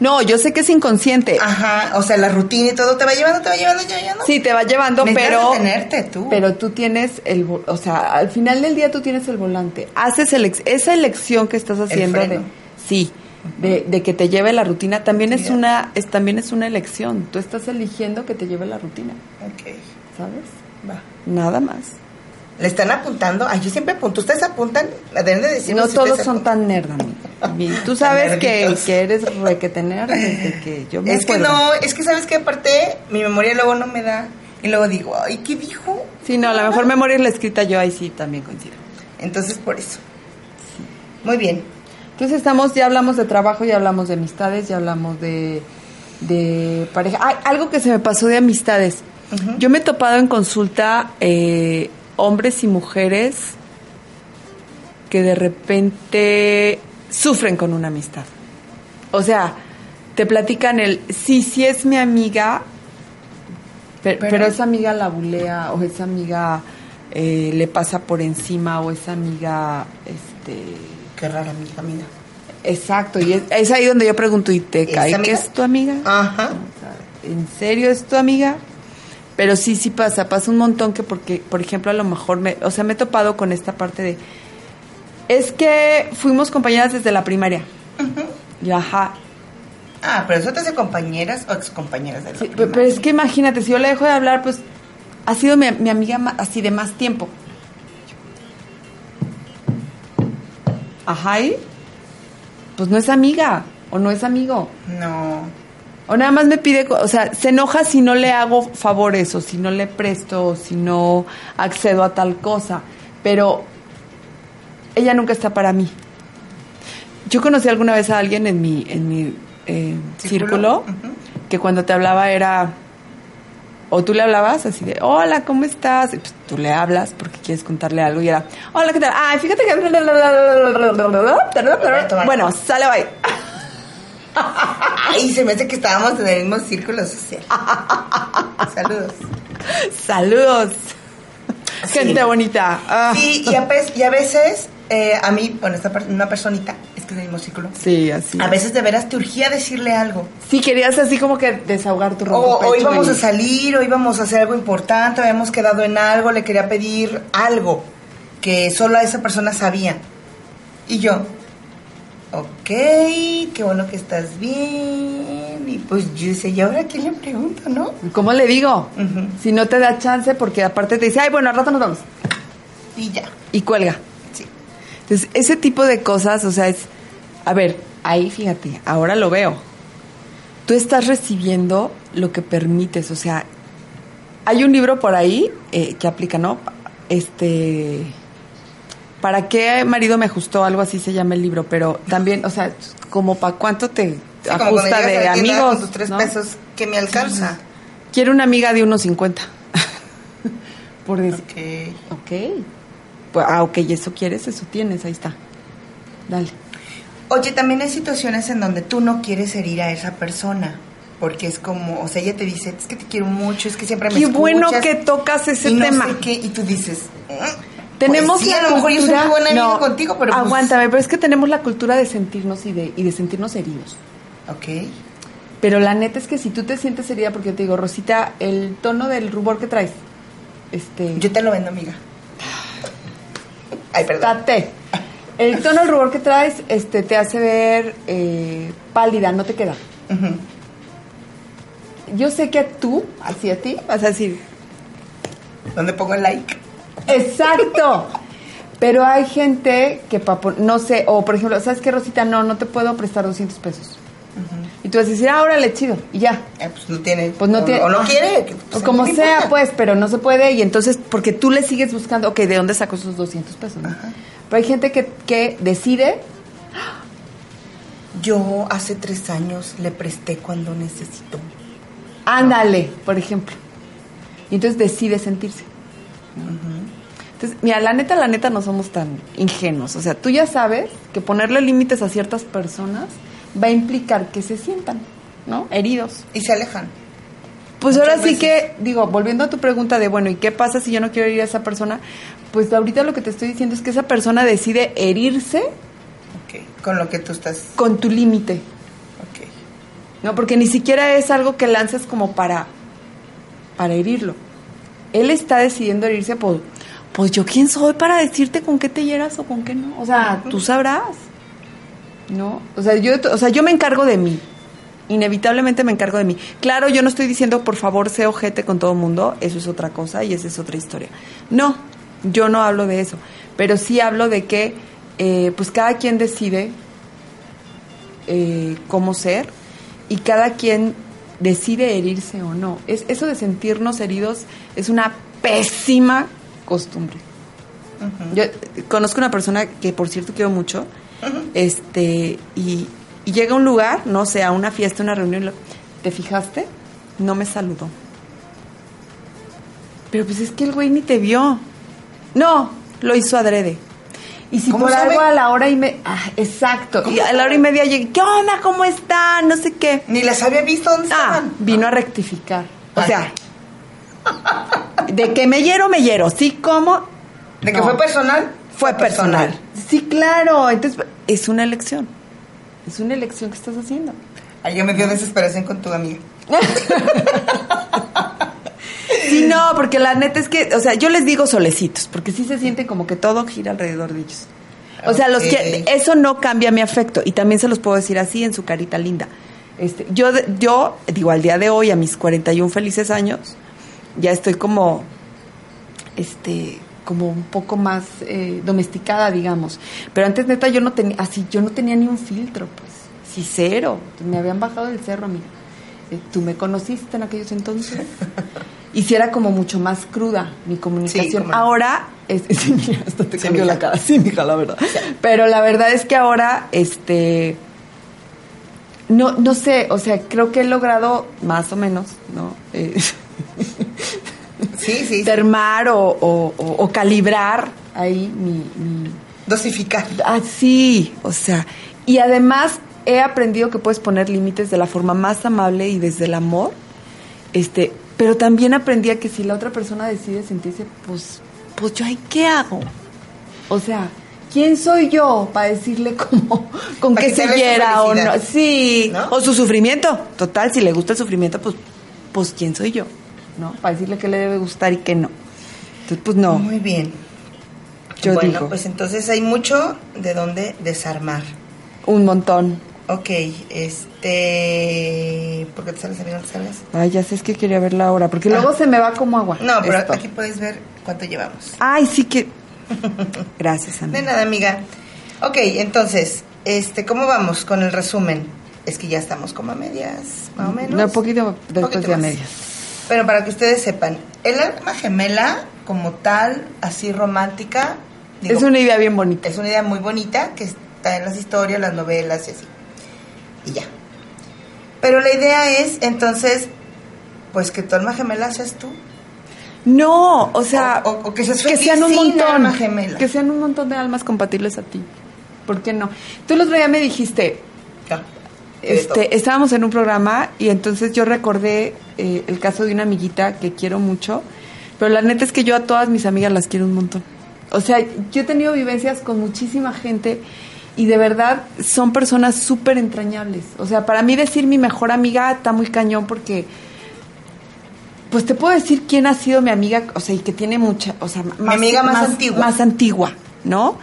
D: No, yo sé que es inconsciente.
C: Ajá, o sea, la rutina y todo te va llevando, te va llevando, te va llevando.
D: Sí, te va llevando, pero
C: detenerte tú.
D: pero tú tienes el, o sea, al final del día tú tienes el volante. Haces el esa elección que estás haciendo de
C: freno.
D: sí, de, de que te lleve la rutina también es
C: Sí.
D: una es también es una elección. Tú estás eligiendo que te lleve la rutina,
C: Ok,
D: ¿sabes?
C: va.
D: Nada más.
C: Le están apuntando. Ay, yo siempre apunto. Ustedes apuntan. Deben de decirnos
D: no
C: si
D: todos son tan nerd, amiga. Tú sabes que, que eres requete nerd desde que yo me
C: Es que no, es que sabes que aparte mi memoria luego no me da. Y luego digo, ay, ¿qué dijo?
D: Sí, no, la mejor memoria es la escrita yo ahí sí también coincido.
C: Entonces, por eso. Muy bien.
D: Entonces estamos, ya hablamos de trabajo, ya hablamos de amistades, ya hablamos de, de pareja. Ay, algo que se me pasó de amistades. Yo me he topado en consulta eh, hombres y mujeres que de repente sufren con una amistad. O sea, te platican el, sí, sí es mi amiga, pe- pero,
C: Pero-
D: esa amiga la bulea o esa amiga eh, le pasa por encima o esa amiga, este...
C: Qué rara amiga, amiga.
D: Exacto, y es, es ahí donde yo pregunto, ¿y te
C: ¿Es
D: cae que es tu amiga?
C: Ajá.
D: ¿En serio es tu amiga? Pero sí, sí pasa, pasa un montón que porque, por ejemplo, a lo mejor me, o sea, me he topado con esta parte de, es que fuimos compañeras desde la primaria. Y ajá.
C: Ah, pero eso te hace compañeras o excompañeras de la
D: Sí, pero es que imagínate, si yo le dejo de hablar, pues ha sido mi, mi amiga así de más tiempo. Ajá, ¿y? Pues no es amiga o no es amigo.
C: No.
D: O nada más me pide, o sea, se enoja si no le hago favores o si no le presto o si no accedo a tal cosa. Pero ella nunca está para mí. Yo conocí alguna vez a alguien en mi, en mi eh, círculo, que cuando te hablaba era, o tú le hablabas así de, hola, ¿cómo estás? Y pues tú le hablas porque quieres contarle algo y era, hola, ¿qué tal? Ay, fíjate que... Bueno, sale, bye.
C: Ay, se me hace que estábamos en el mismo círculo social. Saludos.
D: Saludos.
C: Sí.
D: Gente bonita. Ah.
C: Sí, y a, y a veces, eh, a mí, bueno, esta per- una personita, es que es el mismo círculo,
D: Sí, así.
C: a veces de veras te urgía decirle algo.
D: Sí, querías así como que desahogar tu
C: O,
D: ronco
C: o
D: pecho
C: íbamos
D: y-
C: a salir, o íbamos a hacer algo importante, habíamos quedado en algo, le quería pedir algo que solo a esa persona sabía. Y yo, ok, qué bueno que estás bien. Y pues yo decía, ¿y ahora quién le pregunto, no?
D: ¿Cómo le digo? Si no te da chance, porque aparte te dice, ay, bueno, al rato nos vamos.
C: Y ya.
D: Y cuelga.
C: Sí.
D: Entonces, ese tipo de cosas, o sea, es. A ver, ahí fíjate, ahora lo veo. Tú estás recibiendo lo que permites, o sea, hay un libro por ahí eh, que aplica, ¿no? Este. ¿Para qué marido me ajustó? Algo así se llama el libro, pero también, o sea, como para cuánto te
C: Sí,
D: ajusta de
C: tienda
D: amigos.
C: Con tus tres
D: ¿no?
C: pesos, que me alcanza?
D: Quiero una amiga de unos 50. Por decir.
C: Ok.
D: Ok. Pues, ah, ok, eso quieres, eso tienes, ahí está. Dale.
C: Oye, también hay situaciones en donde tú no quieres herir a esa persona. Porque es como, o sea, ella te dice, es que te quiero mucho, es que siempre me
D: Qué
C: escuchas.
D: bueno que tocas ese
C: y no
D: tema.
C: sé qué, y tú dices, "Mm,
D: Tenemos
C: pues sí,
D: la
C: a lo mejor yo soy
D: cultura-
C: muy buena
D: no,
C: contigo, pero pues-
D: aguántame, pero es que tenemos la cultura de sentirnos y de, y de sentirnos heridos.
C: Ok.
D: Pero la neta es que si tú te sientes herida, porque yo te digo, Rosita, el tono del rubor que traes, este,
C: Yo te lo vendo, amiga. Ay, perdón.
D: El tono del rubor que traes, este, te hace ver eh, pálida, no te queda. Yo sé que tú, así a ti, vas a decir,
C: ¿Dónde pongo el like?
D: Exacto. Pero hay gente que, no sé, o por ejemplo, ¿sabes qué, Rosita? No, no te puedo prestar 200 pesos. Y tú vas a decir, ah, órale, chido, y ya.
C: Eh, pues no tiene.
D: Pues no
C: o,
D: tiene.
C: O no quiere. pues,
D: o como
C: no
D: sea,
C: importa.
D: pues, pero no se puede. Y entonces, porque tú le sigues buscando, ok, ¿de dónde sacó esos 200 pesos? no? Pero hay gente que, que decide,
C: Yo hace tres años le presté cuando necesitó.
D: ándale, por ejemplo. Y entonces decide sentirse. Entonces, mira, la neta, la neta, no somos tan ingenuos. O sea, tú ya sabes que ponerle límites a ciertas personas va a implicar que se sientan, ¿no? Heridos.
C: Y se alejan.
D: Pues
C: Muchas
D: ahora sí
C: veces.
D: que, digo, volviendo a tu pregunta de, bueno, ¿y qué pasa si yo no quiero herir a esa persona? Pues ahorita lo que te estoy diciendo es que esa persona decide herirse.
C: Con lo que tú estás.
D: con tu límite,
C: Ok.
D: ¿no? Porque ni siquiera es algo que lances como para, para herirlo. Él está decidiendo herirse, pues, pues yo quién soy para decirte con qué te hieras o con qué no. O sea, tú sabrás, ¿no? O sea, yo, o sea, yo me encargo de mí. Inevitablemente me encargo de mí. Claro, yo no estoy diciendo, por favor, sé ojete con todo el mundo. Eso es otra cosa y esa es otra historia. No, yo no hablo de eso. Pero sí hablo de que, eh, pues cada quien decide eh, cómo ser y cada quien decide herirse o no. Es, eso de sentirnos heridos es una pésima costumbre. Yo conozco una persona que, por cierto, quiero mucho, este, y, y llega a un lugar, no sé, a una fiesta, una reunión, ¿te fijaste? No me saludó. Pero pues es que el güey ni te vio. No, lo hizo adrede. Y si
C: ¿Cómo
D: por
C: sabe?
D: algo a la hora y media... Ah, exacto. Y a la hora y media llegué, ¿qué onda? ¿Cómo están? No sé qué.
C: Ni las había visto dónde
D: Ah,
C: estaban.
D: vino a rectificar. O
C: Ay.
D: sea, De que me hiero, me hiero. Sí, ¿cómo?
C: ¿De que
D: No.
C: fue personal?
D: Fue personal. Sí, claro. Entonces, es una elección. Es una elección que estás haciendo.
C: Ay, ya me dio desesperación con tu amiga.
D: Sí, no, porque la neta es que, o sea, yo les digo solecitos, porque sí se siente como que todo gira alrededor de ellos. O sea, los que eso no cambia mi afecto y también se los puedo decir así en su carita linda. Este, yo de- yo digo al día de hoy a mis 41 felices años ya estoy como este como un poco más eh, domesticada, digamos. Pero antes neta yo no tenía así, yo no tenía ni un filtro, pues. Sí, cero. Me habían bajado del cerro a mí. Eh, Tú me conociste en aquellos entonces. Y si era como mucho más cruda mi comunicación. Ahora, es, sí, mira, hasta te cambió la cara. Sí, mija, la verdad. Pero la verdad es que ahora, este, no, no sé, o sea, creo que he logrado más o menos, ¿no? Eh,
C: Sí,
D: termar o, o- o- o calibrar ahí mi, mi-
C: Dosificar.
D: Ah, sí, o sea, y además he aprendido que puedes poner límites de la forma más amable y desde el amor, este, pero también aprendí a que si la otra persona decide sentirse, pues, pues yo ahí qué hago, o sea, ¿quién soy yo para decirle cómo, con qué se quiera o no? Sí,
C: ¿No?
D: o su sufrimiento, total, si le gusta el sufrimiento, pues, pues quién soy yo, ¿no? Para decirle que le debe gustar y que no. Entonces, pues no,
C: Muy bien.
D: yo
C: bueno,
D: digo,
C: pues entonces hay mucho de dónde desarmar.
D: un montón.
C: Ok, este... ¿Por qué te sales, amigo? ¿No te sales?
D: Ay, ya sé, es que quería ver la hora, porque luego se me va como agua.
C: No, pero
D: esto.
C: aquí puedes ver cuánto llevamos.
D: Ay, sí que... Gracias,
C: De
D: amiga.
C: nada, amiga. Ok, entonces, este, ¿cómo vamos con el resumen? Es que ya estamos como a medias, más o menos.
D: No, un poquito después
C: Poquito
D: de a medias.
C: Pero para que ustedes sepan, el alma gemela, como tal, así romántica, digo,
D: es una idea bien bonita.
C: es una idea muy bonita que está en las historias, las novelas y así. Y ya. Pero la idea es, entonces, pues que tu alma gemela seas tú.
D: No, o sea,
C: O- o- o que seas
D: que sean un montón,
C: alma gemela.
D: que sean un montón de almas compatibles a ti. ¿Por qué no? Tú el otro día me dijiste,
C: Ya.
D: Este, estábamos en un programa y entonces yo recordé eh, el caso de una amiguita que quiero mucho, pero la neta es que yo a todas mis amigas las quiero un montón. O sea, yo he tenido vivencias con muchísima gente y de verdad son personas súper entrañables. O sea, para mí decir mi mejor amiga está muy cañón porque, pues te puedo decir quién ha sido mi amiga, o sea, y que tiene mucha, o sea, más,
C: amiga más antigua.
D: Más antigua, ¿no?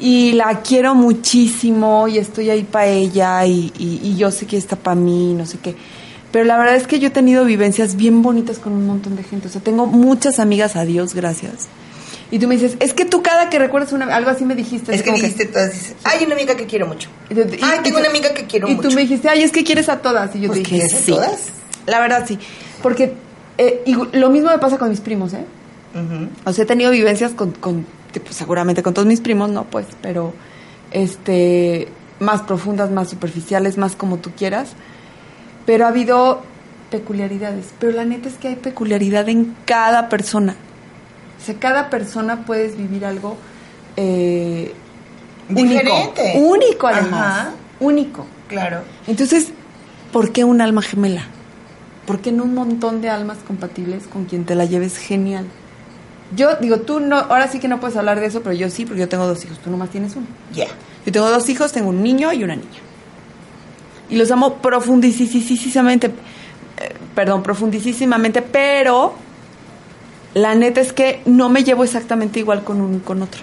D: Y la quiero muchísimo y estoy ahí para ella y, y- y yo sé que está para mí, no sé qué. Pero la verdad es que yo he tenido vivencias bien bonitas con un montón de gente. O sea, tengo muchas amigas, adiós, gracias. Y tú me dices, es que tú cada que recuerdas una, algo así me dijiste.
C: Es que dijiste todas, dices, hay una amiga que quiero mucho.
D: y- y-
C: Ay,
D: y
C: tengo una amiga que quiero
D: y
C: mucho.
D: tú me dijiste, ay, es que quieres a todas. Y yo
C: Pues,
D: te dije,
C: ¿quieres a
D: sí.
C: todas?
D: La verdad, sí. Porque eh, y lo mismo me pasa con mis primos, ¿eh?
C: Ujú.
D: O sea, he tenido vivencias con, con que, pues, seguramente con todos mis primos, no, pues, pero este más profundas, más superficiales, más como tú quieras. Pero ha habido peculiaridades. Pero la neta es que hay peculiaridad en cada persona. O sea, cada persona puedes vivir algo eh,
C: Diferente.
D: Único, único además.
C: Ajá.
D: Único.
C: Claro.
D: Entonces, ¿por qué un alma gemela? ¿Por qué no un montón de almas compatibles con quien te la lleves genial? Yo digo, tú no, ahora sí que no puedes hablar de eso, pero yo sí, porque yo tengo dos hijos, tú nomás tienes uno.
C: Ya.
D: Yo tengo dos hijos, tengo un niño y una niña. Y los amo profundísimamente, eh, perdón, profundísimamente, pero la neta es que no me llevo exactamente igual con uno y con otro.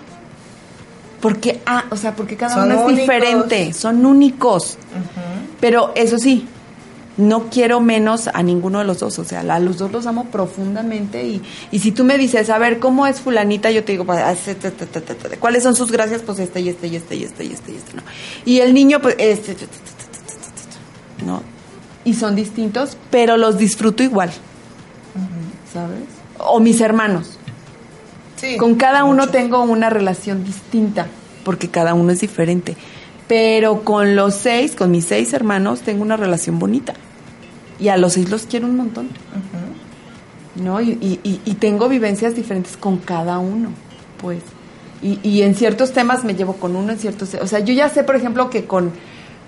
D: Porque, ah, o sea, porque cada
C: Son
D: uno es
C: únicos.
D: diferente, son únicos. Pero eso sí, no quiero menos a ninguno de los dos. O sea, a los dos los amo profundamente. Y, y si tú me dices, a ver, ¿cómo es fulanita? Yo te digo, pues, ah. ¿cuáles son sus gracias? Pues este y este y este y este y este y este, ¿no? Y el niño, pues, este, ¿no? Y son distintos, pero los disfruto igual. ¿Sabes? O mis hermanos.
C: Sí.
D: Con cada uno tengo una relación distinta, porque cada uno es diferente. Pero con los seis, con mis seis hermanos, tengo una relación bonita. Y a los seis los quiero un montón. ¿No? Y, y- tengo vivencias diferentes con cada uno, pues. Y, y en ciertos temas me llevo con uno, en ciertos... O sea, yo ya sé, por ejemplo, que con,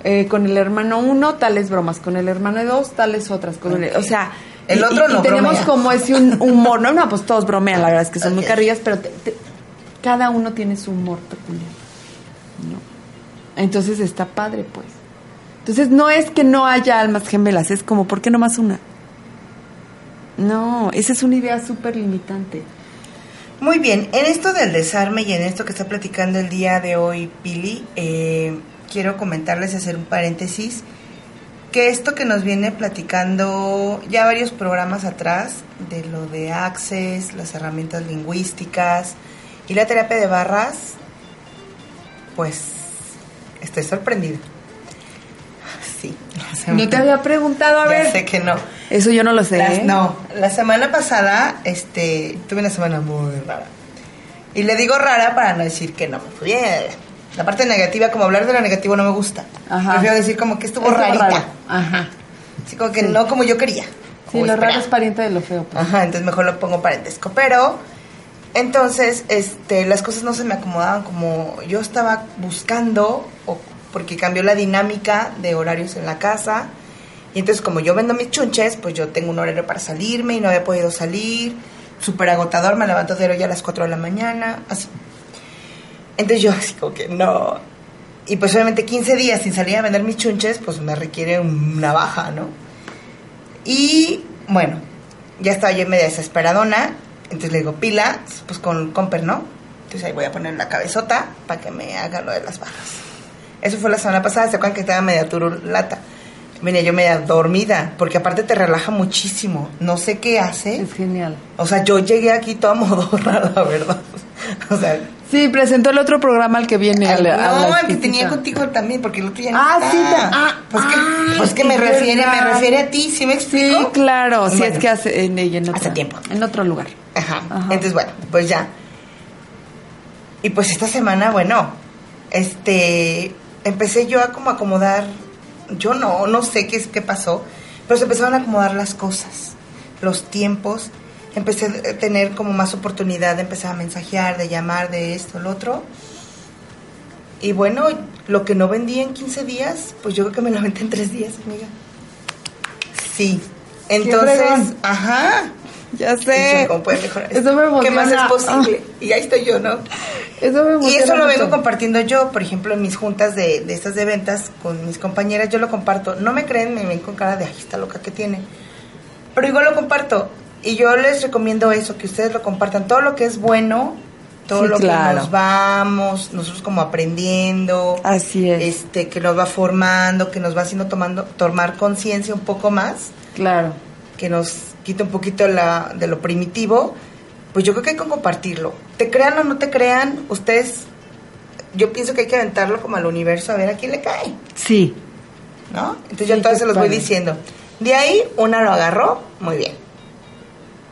D: eh, con el hermano uno, tales bromas, con el hermano dos, tales otras. Con el- o sea,
C: El otro
D: y,
C: no
D: tenemos
C: bromea.
D: como ese un humor, no, no, pues todos bromean, la verdad es que son muy carrillas, pero te- te- cada uno tiene su humor peculiar, ¿no? Entonces está padre, pues. Entonces no es que no haya almas gemelas, es como, ¿por qué no más una? No, esa es una idea súper limitante.
C: Muy bien, en esto del desarme y en esto que está platicando el día de hoy Pili, eh, quiero comentarles, hacer un paréntesis, que esto que nos viene platicando ya varios programas atrás, de lo de Access, las herramientas lingüísticas y la terapia de barras, pues estoy sorprendida. Sí.
D: No te había preguntado, a
C: Ya
D: ver.
C: sé que no.
D: Eso yo no lo sé. ¿eh?
C: no, la semana pasada este, tuve una semana muy rara. Y le digo rara para no decir que no me fui bien. La parte negativa, como hablar de lo negativo no me gusta.
D: Ajá.
C: Prefiero decir como que estuvo
D: Estuvo
C: rarita.
D: raro. Ajá.
C: Así como que no como yo quería.
D: Sí, lo raro es pariente de lo feo. pues.
C: Ajá, entonces mejor lo pongo parentesco. Pero, entonces, este, las cosas no se me acomodaban como yo estaba buscando, o porque cambió la dinámica de horarios en la casa. Y entonces, como yo vendo mis chunches, pues yo tengo un horario para salirme y no había podido salir. Súper agotador, me levanto de ya a las 4 de la mañana, así. Entonces yo así como que no. Y pues obviamente 15 días sin salir a vender mis chunches, pues me requiere una baja, ¿no? Y bueno, ya estaba yo media desesperadona. Entonces le digo, pila, pues con Comper, ¿no? Entonces ahí voy a poner la cabezota para que me haga lo de las barras. Eso fue la semana pasada, se acuerdan que estaba media turulata. Venía yo media dormida, porque aparte te relaja muchísimo. No sé qué hace.
D: Es genial.
C: O sea, yo llegué aquí toda modorra, la verdad. O sea,
D: Sí, presentó el otro programa al que viene. a la- a
C: no,
D: la
C: el que tenía contigo también, porque el otro ya no
D: Ah,
C: está.
D: sí, ah,
C: pues que,
D: ah,
C: pues que me refiere, me refiere a ti, ¿sí me explico?
D: Sí, claro. Sí,
C: Bueno.
D: es que hace en en
C: Hace tiempo.
D: En otro lugar.
C: Ajá.
D: Ajá.
C: Entonces, bueno, pues ya. Y pues esta semana, bueno, este, empecé yo a como acomodar, yo no, no sé qué, es- qué pasó, pero se empezaron a acomodar las cosas, los tiempos, empecé a tener como más oportunidad de empezar a mensajear, de llamar, de esto, lo otro. Y bueno, lo que no vendí en 15 días, pues yo creo que me lo vendí en 3 días, amiga. Sí. Entonces, ajá.
D: Ya
C: Y
D: sé.
C: ¿Cómo puede mejorar
D: Eso me emociona.
C: ¿Qué más es posible? Y ahí estoy yo, ¿no?
D: Eso me
C: Y
D: emociona
C: eso lo
D: mucho.
C: vengo compartiendo yo, por ejemplo, en mis juntas de, de estas de ventas con mis compañeras, yo lo comparto. No me creen, me ven con cara de, ay, está loca que tiene. Pero igual lo comparto. Y yo les recomiendo eso, que ustedes lo compartan. Todo lo que es bueno, todo
D: Sí,
C: lo
D: claro.
C: que nos vamos, nosotros como aprendiendo.
D: Así es.
C: Este, que nos va formando, que nos va haciendo tomando, tomar conciencia un poco más
D: Claro.
C: que nos quita un poquito la, de lo primitivo, pues yo creo que hay que compartirlo. Te crean o no te crean, ustedes, yo pienso que hay que aventarlo como al universo a ver a quién le cae,
D: Sí.
C: ¿no? Entonces
D: Sí,
C: yo
D: qué
C: se los voy diciendo. De ahí, una lo agarró, muy bien.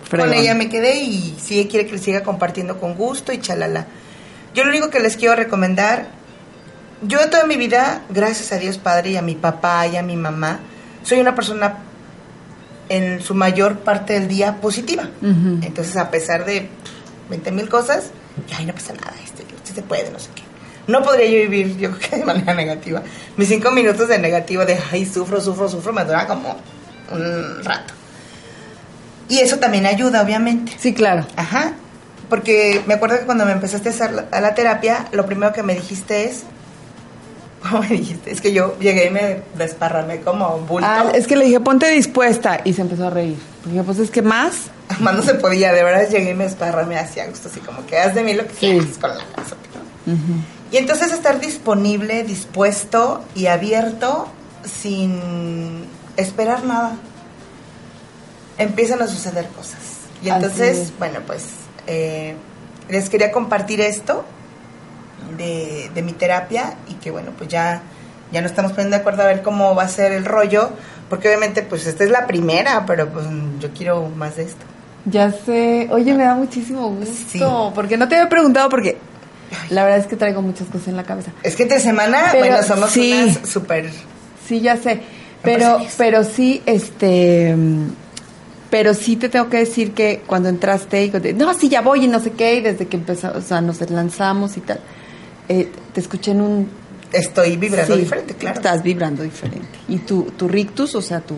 D: Fregón.
C: Con ella me quedé y si ella quiere que le siga compartiendo con gusto y chalala. Yo lo único que les quiero recomendar, yo toda mi vida, gracias a Dios Padre y a mi papá y a mi mamá, soy una persona en su mayor parte del día positiva. Entonces, a pesar de 20 mil cosas, ay, no pasa nada, esto, esto se puede, no sé qué. No podría yo vivir, yo creo que de manera negativa. Mis cinco minutos de negativo, de ay, sufro, sufro, sufro, me dura como un rato. Y eso también ayuda, obviamente.
D: Sí, claro.
C: Ajá. Porque me acuerdo que cuando me empezaste a hacer la, a la terapia, lo primero que me dijiste es. ¿Cómo me dijiste? Es que yo llegué y me desparramé como bulto.
D: Ah, es que le dije, ponte dispuesta. Y se empezó a reír. Porque pues es que más.
C: Más no se podía, de verdad llegué y me desparramé así a gusto, así como que haz de mí lo que
D: Sí.
C: quieras con la casa. Y entonces estar disponible, dispuesto y abierto sin esperar nada. Empiezan a suceder cosas. Y entonces,
D: es.
C: bueno, pues eh, les quería compartir esto de, de mi terapia y que bueno, pues ya, ya nos estamos poniendo de acuerdo a ver cómo va a ser el rollo, porque obviamente pues esta es la primera, pero pues yo quiero más de esto.
D: Ya sé. Oye, me da muchísimo gusto.
C: Sí.
D: Porque no te había preguntado porque la verdad es que traigo muchas cosas en la cabeza.
C: Es que entre semana,
D: Pero
C: bueno, somos
D: sí.
C: unas súper...
D: Sí, ya sé. Pero, pero sí, este. Pero sí te tengo que decir que cuando entraste y no, sí, ya voy y no sé qué, y desde que empezamos, o sea, nos lanzamos y tal, eh, te escuché en un.
C: Estoy vibrando
D: sí,
C: diferente, claro.
D: Estás vibrando diferente. Y tu, tu rictus, o sea, tu.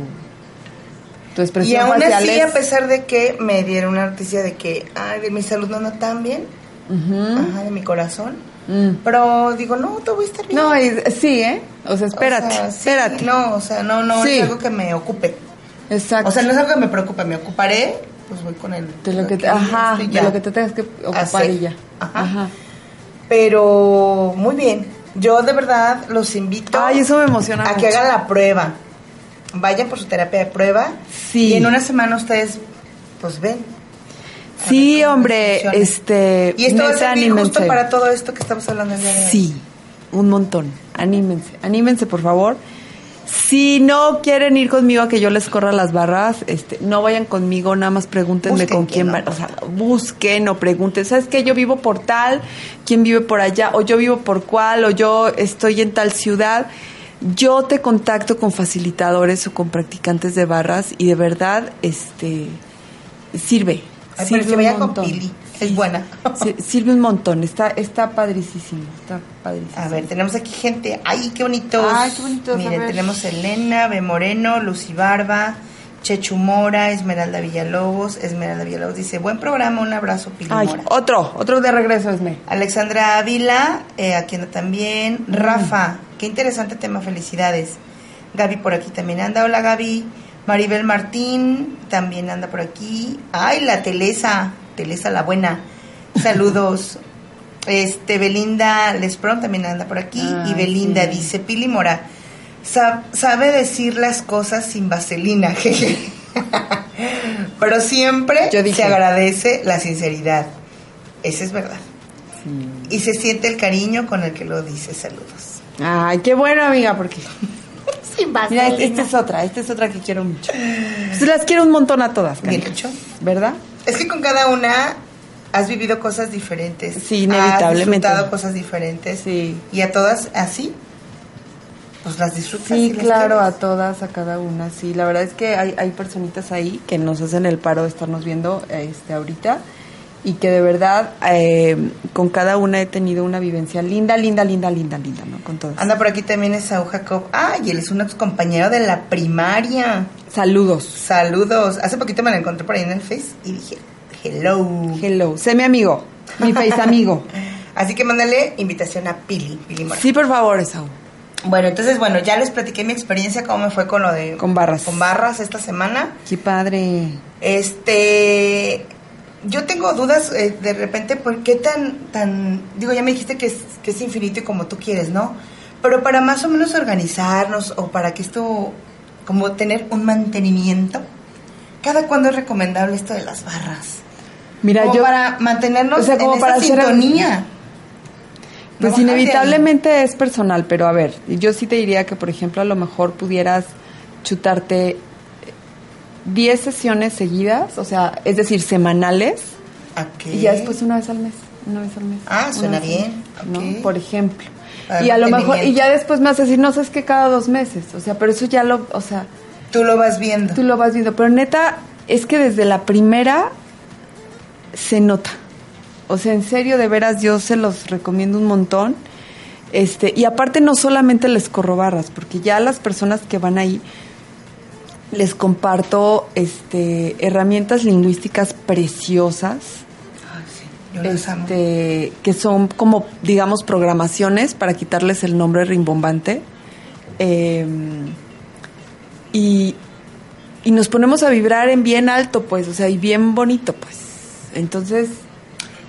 D: tu
C: Y
D: expresión
C: aún
D: facial
C: así,
D: es-
C: a pesar de que me dieron una noticia de que, ay, de mi salud no anda tan bien, ajá, de mi corazón,
D: Mm.
C: pero digo, no, todo voy a estar bien.
D: No, y- sí, ¿eh? O sea, espérate,
C: O sea, sí,
D: espérate.
C: No, o sea, no, no
D: Sí.
C: es algo que me ocupe.
D: Exacto.
C: O sea, no es algo que me preocupe, me ocuparé, pues voy con el...
D: de lo que te, ajá,
C: este,
D: de lo que te tengas que ocupar
C: Hacer.
D: y ya.
C: Ajá. Pero muy bien, yo de verdad los invito
D: Ay, eso me emociona
C: a que hagan la prueba. Vayan por su terapia de prueba
D: Sí.
C: y en una semana ustedes pues ven.
D: Sí, hombre, este.
C: Y esto
D: neta,
C: servir justo para todo esto que estamos hablando el día de hoy.
D: Sí, un montón. Anímense, anímense, por favor. Si no quieren ir conmigo a que yo les corra las barras, este, no vayan conmigo, nada más pregúntenme
C: Busquen
D: con
C: quién,
D: van. O sea, busquen o pregunten. ¿Sabes qué? Yo vivo por tal, quién vive por allá, o yo vivo por cuál, o yo estoy en tal ciudad. Yo te contacto con facilitadores o con practicantes de barras y de verdad, este, sirve.
C: Ay, pero
D: sirve
C: que
D: un
C: vayan con. Pili, es buena.
D: Sí, sirve un montón, está, está padrísimo, está padrísimo.
C: A ver, tenemos aquí gente. ¡Ay, qué bonitos!
D: Ay, qué bonitos,
C: Miren, tenemos Elena, B. Moreno, Lucy Barba, Chechu Mora, Esmeralda Villalobos. Esmeralda Villalobos dice, buen programa, un abrazo, Pili
D: Ay,
C: Mora.
D: otro, otro de regreso, Esme.
C: Alexandra Ávila, eh, aquí anda también.
D: Mm.
C: Rafa, qué interesante tema, felicidades. Gaby por aquí también anda. Hola Gaby. Maribel Martín también anda por aquí. Ay, la Telesa, Telesa la buena. Saludos. Este, Belinda Lesprón también anda por aquí. y Belinda
D: sí.
C: dice, Pili Mora, sab- sabe decir las cosas sin vaselina. jeje". Pero siempre
D: Yo
C: se agradece la sinceridad. Esa es verdad. Y se siente el cariño con el que lo dice. Saludos.
D: Ay, qué bueno, amiga, porque...
C: Sin
D: Mira, esta es otra, esta es otra que quiero mucho. Pues las quiero un montón a todas,
C: Bien
D: canijas.
C: hecho.
D: ¿Verdad?
C: Es que con cada una has vivido cosas diferentes.
D: Sí, inevitablemente.
C: Has disfrutado cosas diferentes.
D: Sí.
C: Y a todas así, pues las disfrutas. y
D: Sí,
C: las
D: claro, a todas, a cada una. Sí, la verdad es que hay, hay personitas ahí que nos hacen el paro de estarnos viendo este ahorita y que de verdad eh, con cada una he tenido una vivencia linda, linda, linda, linda, linda, ¿no? Con todas.
C: Anda por aquí también es Saúl Jacob. Ay, él es un ex compañero de la primaria.
D: Saludos.
C: Saludos. Hace poquito me lo encontré por ahí en el Face y dije, hello.
D: Hello. Sé mi amigo, mi face amigo.
C: Así que mándale invitación a Pili. Pili Mora.
D: Sí, por favor, Esaú.
C: Bueno, entonces, bueno, ya les platiqué mi experiencia, cómo me fue con lo de...
D: Con barras.
C: Con barras esta semana.
D: Qué padre.
C: Este... Yo tengo dudas eh, de repente, ¿por qué tan, tan... Digo, ya me dijiste que es, que es infinito y como tú quieres, ¿no? Pero para más o menos organizarnos o para que esto, como tener un mantenimiento, ¿cada cuándo es recomendable esto de las barras?
D: Mira,
C: como
D: yo
C: para mantenernos
D: o sea, como
C: en
D: para
C: esa
D: hacer-
C: sintonía.
D: Pues
C: No
D: inevitablemente es personal, pero a ver, yo sí te diría que, por ejemplo, a lo mejor pudieras chutarte 10 sesiones seguidas, o sea, es decir, semanales,
C: ahí. Ok.
D: y ya después una vez al mes, una vez al mes.
C: Ah, suena bien,
D: mes, ¿no?
C: ok.
D: Por ejemplo.
C: Para
D: y a lo mejor, y ya después me vas a decir, no, sabes que cada dos meses, o sea, pero eso ya lo, o sea,
C: Tú lo vas viendo.
D: tú lo vas viendo, pero neta, es que desde la primera se nota. O sea, en serio, de veras, yo se los recomiendo un montón. Este, y aparte no solamente les corro barras, porque ya las personas que van ahí les comparto este herramientas lingüísticas preciosas
C: Ay, sí, yo las amo.
D: este, que son como, digamos, programaciones para quitarles el nombre rimbombante. Eh, y, y nos ponemos a vibrar en bien alto, pues, o sea, y bien bonito, pues. Entonces,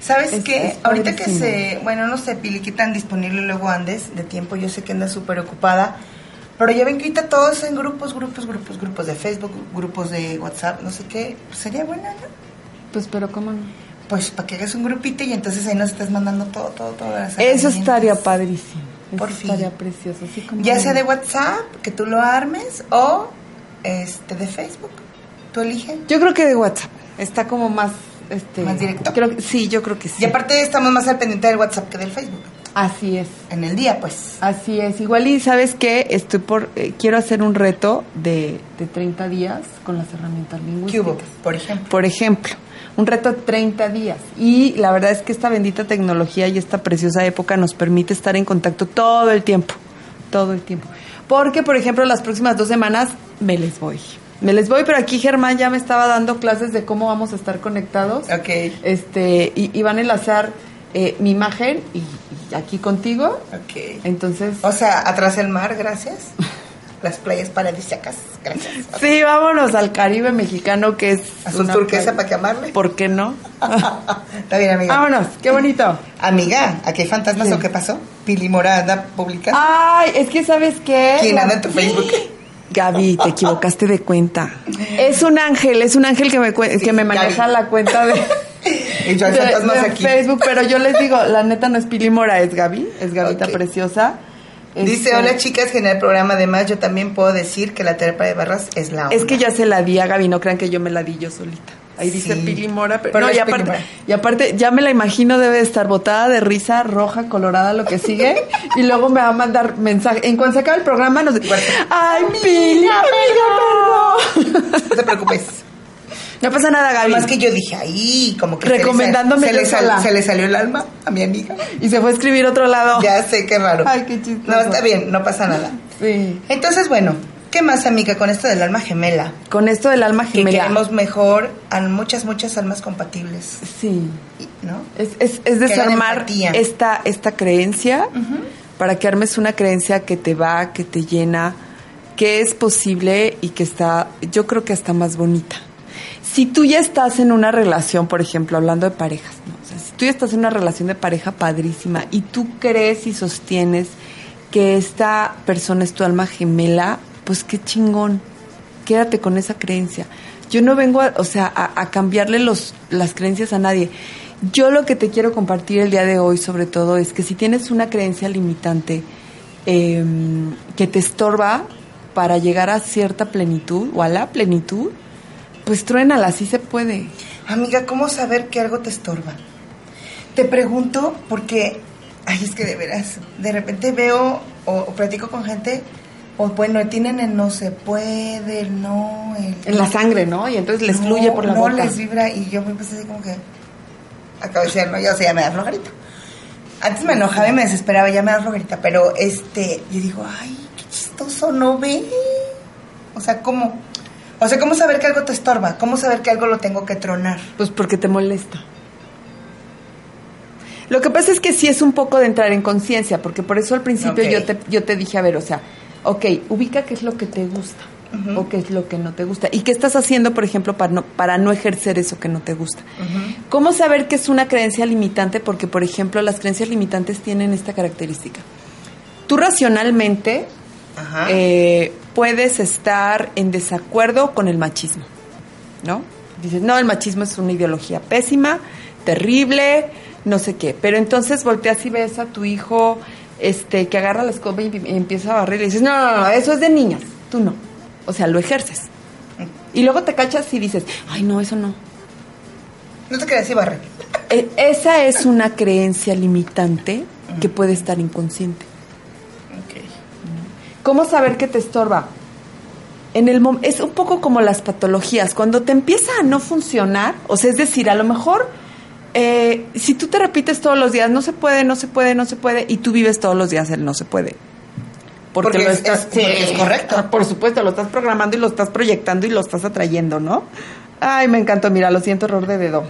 C: ¿Sabes
D: Es-
C: qué?
D: es
C: Ahorita que se, bueno, no sé, Pili, qué tan disponible luego andes de tiempo, yo sé que andas súper ocupada, pero ya ven que ahorita todos en grupos, grupos, grupos, grupos de Facebook, grupos de WhatsApp, no sé qué, pues sería bueno, ¿no?
D: pues, pero ¿cómo no?
C: Pues para que hagas un grupito y entonces ahí nos estés mandando todo, todo, todo.
D: Eso estaría padrísimo. Eso
C: Por fin.
D: estaría precioso. Así como
C: Ya sea de WhatsApp, que tú lo armes, o este de Facebook, tú eliges.
D: Yo creo que de WhatsApp. Está como más... Este,
C: ¿Más directo?
D: Creo sí, yo creo que sí.
C: Y aparte estamos más al pendiente del WhatsApp que del Facebook,
D: Así es.
C: en el día, pues.
D: Así es, igual y sabes que estoy por eh, quiero hacer un reto de, de 30 días con las herramientas
C: ¿Qué
D: lingüísticas.
C: hubo? Por ejemplo.
D: Por ejemplo, un reto de 30 días. Y la verdad es que esta bendita tecnología y esta preciosa época nos permite estar en contacto todo el tiempo, todo el tiempo. Porque, por ejemplo, las próximas dos semanas me les voy. Me les voy, pero aquí Germán ya me estaba dando clases de cómo vamos a estar conectados.
C: Ok.
D: Este, y, y van a enlazar eh, mi imagen y, y aquí contigo.
C: Ok.
D: Entonces,
C: O sea, atrás el mar, gracias. Las playas paradisíacas, gracias.
D: sí, vámonos al Caribe mexicano que es
C: Azul turquesa para que amarle.
D: ¿Por qué no?
C: Está bien, amiga.
D: vámonos, qué bonito.
C: Amiga, ¿aquí hay fantasmas
D: Sí.
C: o qué pasó? Pili Mora anda publicando.
D: Ay, es que sabes qué.
C: ¿Quién anda en tu Facebook?
D: Gaby, te equivocaste de cuenta. Es un ángel, es un ángel que me,
C: Sí,
D: que me maneja
C: Gaby.
D: la cuenta de,
C: Y yo hay
D: de-
C: fantasmas
D: de
C: aquí.
D: Facebook, pero yo les digo, la neta no es Pili Mora, es Gaby, es Gavita preciosa.
C: Dice,
D: Este,
C: hola chicas, genial programa. Además, yo también puedo decir que la terapia de barras es la onda.
D: Es que ya se la di a Gaby, no crean que yo me la di yo solita. Ahí dice
C: Sí.
D: Pili Mora, pero,
C: Pero
D: no, y aparte,
C: Mora.
D: y aparte, ya me la imagino, debe de estar botada de risa, roja, colorada, lo que sigue, y luego me va a mandar mensaje. En cuanto se acabe el programa, nos dice, ¡ay, Pili, amiga, perdón!
C: No te preocupes.
D: No pasa nada, Gaby.
C: Además que yo dije, ahí, como que
D: Recomendándome
C: se le,
D: yo
C: sal-
D: sola.
C: se le salió el alma a mi amiga.
D: Y se fue a escribir otro lado.
C: Ya sé, qué raro.
D: Ay, qué chistoso.
C: No, está bien, no pasa nada.
D: Sí.
C: Entonces, bueno, ¿qué más, amiga, con esto del alma gemela?
D: Con esto del alma
C: Que
D: gemela.
C: queremos mejor a muchas, muchas almas compatibles,
D: Sí.
C: ¿no?
D: Es, es, es
C: Que hagan
D: desarmar esta, esta creencia para que armes una creencia que te va, que te llena, que es posible y que está, yo creo que está más bonita. Si tú ya estás en una relación, por ejemplo, hablando de parejas, ¿no? O sea, si tú ya estás en una relación de pareja padrísima y tú crees y sostienes que esta persona es tu alma gemela, pues qué chingón. Quédate con esa creencia. Yo no vengo, a, o sea, a, cambiarle los, las creencias a nadie. Yo lo que te quiero compartir el día de hoy, sobre todo, es que si tienes una creencia limitante eh, que te estorba para llegar a cierta plenitud o a la plenitud, pues truénala, sí se puede.
C: Amiga, ¿cómo saber que algo te estorba? Te pregunto porque, ay, es que de veras, de repente veo o, o platico con gente, o bueno, tienen el no se puede, el no, el...
D: En la sangre, ¿no? Y entonces les
C: no,
D: fluye por la
C: no
D: boca.
C: les vibra y yo me empecé así como que, acabo de decir, no, ya, o sea, ya me da flojerita. Antes me enojaba y me desesperaba, ya me da flojerita, pero este, yo digo, ay, qué chistoso, ¿no ve? O sea, ¿cómo? O sea, ¿cómo saber que algo te estorba? ¿Cómo saber que algo lo tengo que tronar?
D: Pues porque te molesta. Lo que pasa es que sí es un poco de entrar en conciencia, porque por eso al principio yo, te, yo te dije, a ver, o sea, ok, ubica qué es lo que te gusta o qué es lo que no te gusta. ¿Y qué estás haciendo, por ejemplo, para no, para no ejercer eso que no te gusta? ¿Cómo saber que es una creencia limitante? Porque, por ejemplo, las creencias limitantes tienen esta característica. Tú racionalmente
C: Ajá.
D: eh, puedes estar en desacuerdo con el machismo, ¿no? Dices, no, el machismo es una ideología pésima, terrible, no sé qué. Pero entonces volteas y ves a tu hijo este, que agarra la escoba y, y empieza a barrer y le dices, no, no, no, eso es de niñas, tú no. O sea, lo ejerces. Y luego te cachas y dices, ay, no, eso no.
C: No te quedes así, barre.
D: E- esa es una creencia limitante que puede estar inconsciente. ¿Cómo saber que te estorba? En el es un poco como las patologías. Cuando te empieza a no funcionar, o sea, es decir, a lo mejor eh, si tú te repites todos los días, no se puede, no se puede, no se puede, y tú vives todos los días el no se puede.
C: Porque
D: lo
C: es- porque es correcto.
D: Ah, Por supuesto, lo estás programando y lo estás proyectando y lo estás atrayendo, ¿no? Ay, me encantó, mira, lo siento, error de dedo.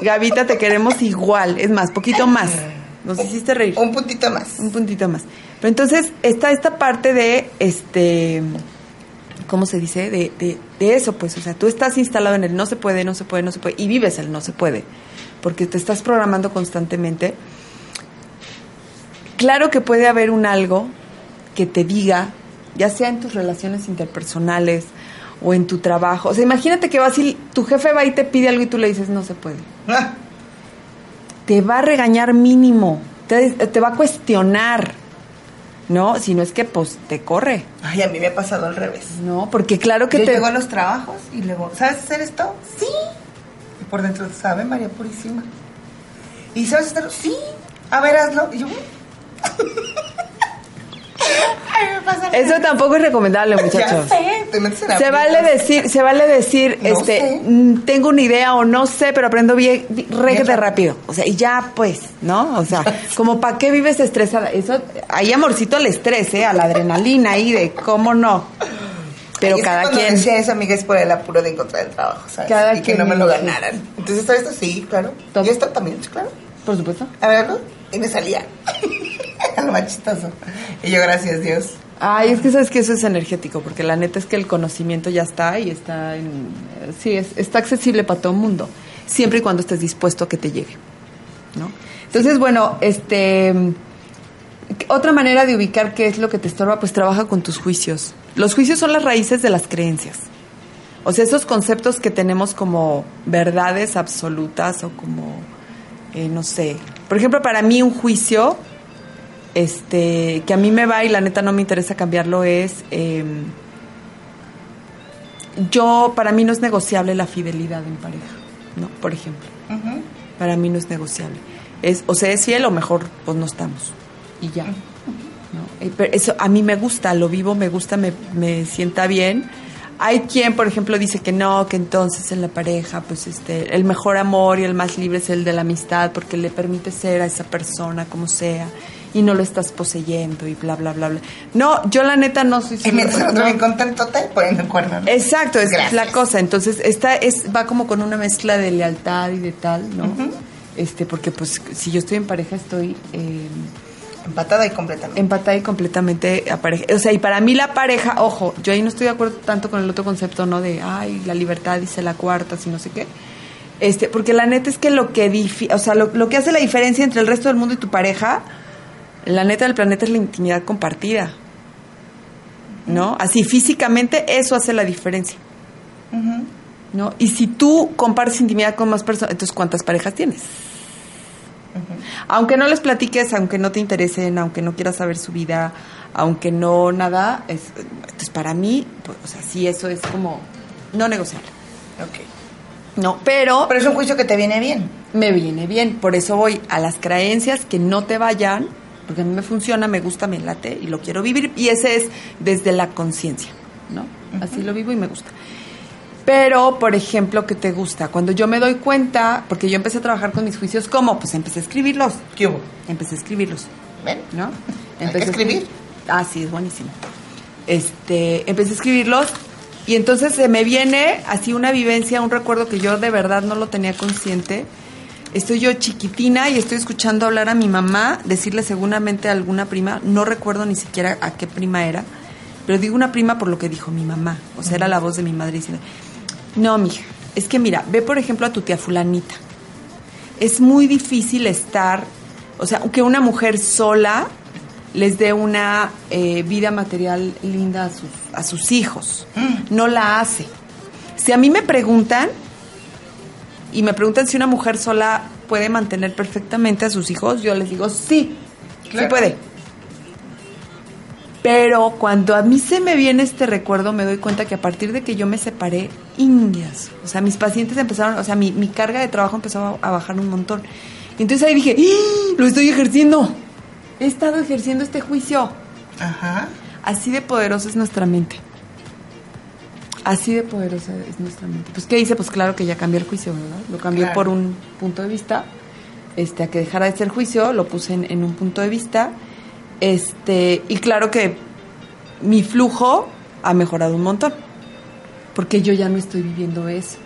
D: Gavita, te queremos igual, es más, poquito más. Nos hiciste reír.
C: Un puntito más.
D: Un puntito más. Pero entonces está esta parte de, este, ¿cómo se dice? De, de, de eso, pues, o sea, tú estás instalado en el no se puede, no se puede, no se puede, y vives el no se puede, porque te estás programando constantemente. Claro que puede haber un algo que te diga, ya sea en tus relaciones interpersonales o en tu trabajo. O sea, imagínate que vas y tu jefe va y te pide algo y tú le dices, no se puede
C: Ah,
D: te va a regañar mínimo, te, te va a cuestionar, ¿no? Si no es que, pues, te corre,
C: Ay, a mí me ha pasado al revés.
D: ¿no? Porque claro que
C: Yo
D: te...
C: llego a los trabajos y luego, ¿sabes hacer esto? Sí. Y por dentro, ¿sabe María Purísima? ¿Y sabes hacerlo? Sí. A ver, hazlo. Y yo,
D: Eso tampoco es recomendable,
C: Ya
D: muchachos.
C: sé, te metes en
D: Se vale decir, se vale decir,
C: No
D: este,
C: sé.
D: mm, tengo una idea o no sé, pero aprendo bien, de
C: rápido.
D: rápido. O sea, y ya pues, ¿no? O sea, como para qué vives estresada. Eso, hay amorcito al estrés, ¿eh? A la adrenalina ahí de cómo no. Pero
C: Ahí
D: cada quien-
C: decía eso, amiga, es por el apuro de encontrar el trabajo, ¿sabes?
D: Cada
C: y que no me lo ganaran. Entonces, todo esto sí, claro. Y esto también, claro.
D: Por supuesto.
C: A verlo. Y me salía. A lo más chistoso. Y yo, gracias, Dios.
D: Ay, es que sabes que eso es energético, porque la neta es que el conocimiento ya está y está en, sí, es, está accesible para todo el mundo, siempre y cuando estés dispuesto a que te llegue, ¿no? Entonces, bueno, este, otra manera de ubicar qué es lo que te estorba, pues trabaja con tus juicios. Los juicios son las raíces de las creencias. O sea, esos conceptos que tenemos como verdades absolutas o como, eh, no sé. Por ejemplo, para mí un juicio este, que a mí me va y la neta no me interesa cambiarlo es, eh, yo, para mí no es negociable la fidelidad en pareja, ¿no? Por ejemplo, para mí no es negociable. Es, o sea, es fiel o mejor, pues no estamos. Y ya. ¿no? Eh, pero eso a mí me gusta, lo vivo, me gusta, me, me sienta bien. Hay quien, por ejemplo, dice que no, que entonces en la pareja, pues este, el mejor amor y el más libre es el de la amistad, porque le permite ser a esa persona como sea y no lo estás poseyendo y bla, bla, bla, bla. No, yo la neta no soy
C: Y mientras otro bien contento, te poniendo cuerno. ¿no?
D: Exacto, es
C: Gracias.
D: la cosa. Entonces, esta es, va como con una mezcla de lealtad y de tal, ¿no? Este, porque pues si yo estoy en pareja estoy eh,
C: Empatada y completamente.
D: empatada y completamente a pareja. O sea, y para mí la pareja, ojo, yo ahí no estoy de acuerdo tanto con el otro concepto, ¿no? De, ay, la libertad dice la cuarta, si no sé qué. Este, porque la neta es que lo que difi- o sea, lo, lo que hace la diferencia entre el resto del mundo y tu pareja, la neta del planeta es la intimidad compartida. ¿No? Así físicamente eso hace la diferencia. ¿No? Y si tú compartes intimidad con más personas, entonces ¿cuántas parejas tienes? Aunque no les platiques, aunque no te interesen, aunque no quieras saber su vida, aunque no nada, es, entonces para mí, pues, o sea, sí, eso es como no negociable.
C: Ok.
D: No, pero
C: Pero es un juicio que te viene bien.
D: me viene bien. Por eso voy a las creencias que no te vayan, porque a mí me funciona, me gusta, me late y lo quiero vivir. Y ese es desde la conciencia, ¿no? Así lo vivo y me gusta. Pero, por ejemplo, ¿qué te gusta? Cuando yo me doy cuenta, porque yo empecé a trabajar con mis juicios, ¿cómo? Pues empecé a escribirlos.
C: ¿Qué hubo?
D: Empecé a escribirlos,
C: ¿Ven?
D: ¿no?
C: Hay que escribir.
D: Ah, sí, es buenísimo. Este, empecé a escribirlos y entonces se me viene así una vivencia, un recuerdo que yo de verdad no lo tenía consciente. Estoy yo chiquitina y estoy escuchando hablar a mi mamá, decirle seguramente a alguna prima, no recuerdo ni siquiera a qué prima era, pero digo una prima por lo que dijo mi mamá, o sea, era la voz de mi madre diciendo, no, mija, es que mira, ve por ejemplo a tu tía fulanita. Es muy difícil estar, o sea, que una mujer sola les dé una eh, vida material linda a sus, a sus hijos. No la hace. Si a mí me preguntan, y me preguntan si una mujer sola puede mantener perfectamente a sus hijos, yo les digo sí, sí puede. Pero cuando a mí se me viene este recuerdo, me doy cuenta que a partir de que yo me separé, indias. O sea, mis pacientes empezaron, o sea, mi, mi carga de trabajo empezó a, a bajar un montón. Y entonces ahí dije, ¡Ah! lo estoy ejerciendo. He estado ejerciendo este juicio.
C: Ajá.
D: Así de poderosa es nuestra mente. Así de poderosa es nuestra mente. Pues, ¿qué hice? Pues claro que ya cambié el juicio, ¿verdad? Lo cambié
C: Claro.
D: por un punto de vista. Este, a que dejara de ser juicio, lo puse en, en un punto de vista. Este, y claro que mi flujo ha mejorado un montón. Porque yo ya no estoy viviendo eso.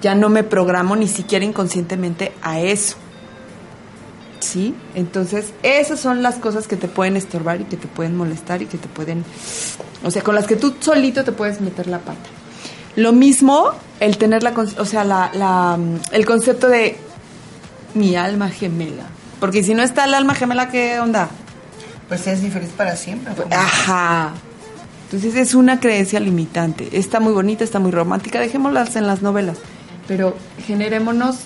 D: Ya no me programo ni siquiera inconscientemente a eso. ¿Sí? Entonces, esas son las cosas que te pueden estorbar y que te pueden molestar y que te pueden... O sea, con las que tú solito te puedes meter la pata. Lo mismo, el tener la... O sea, la, la, mm, el concepto de mi alma gemela. Porque si no está el alma gemela, ¿qué onda?
C: Pues es feliz para siempre.
D: Ajá. Entonces es una creencia limitante. Está muy bonita, está muy romántica. Dejémoslas en las novelas. Pero generémonos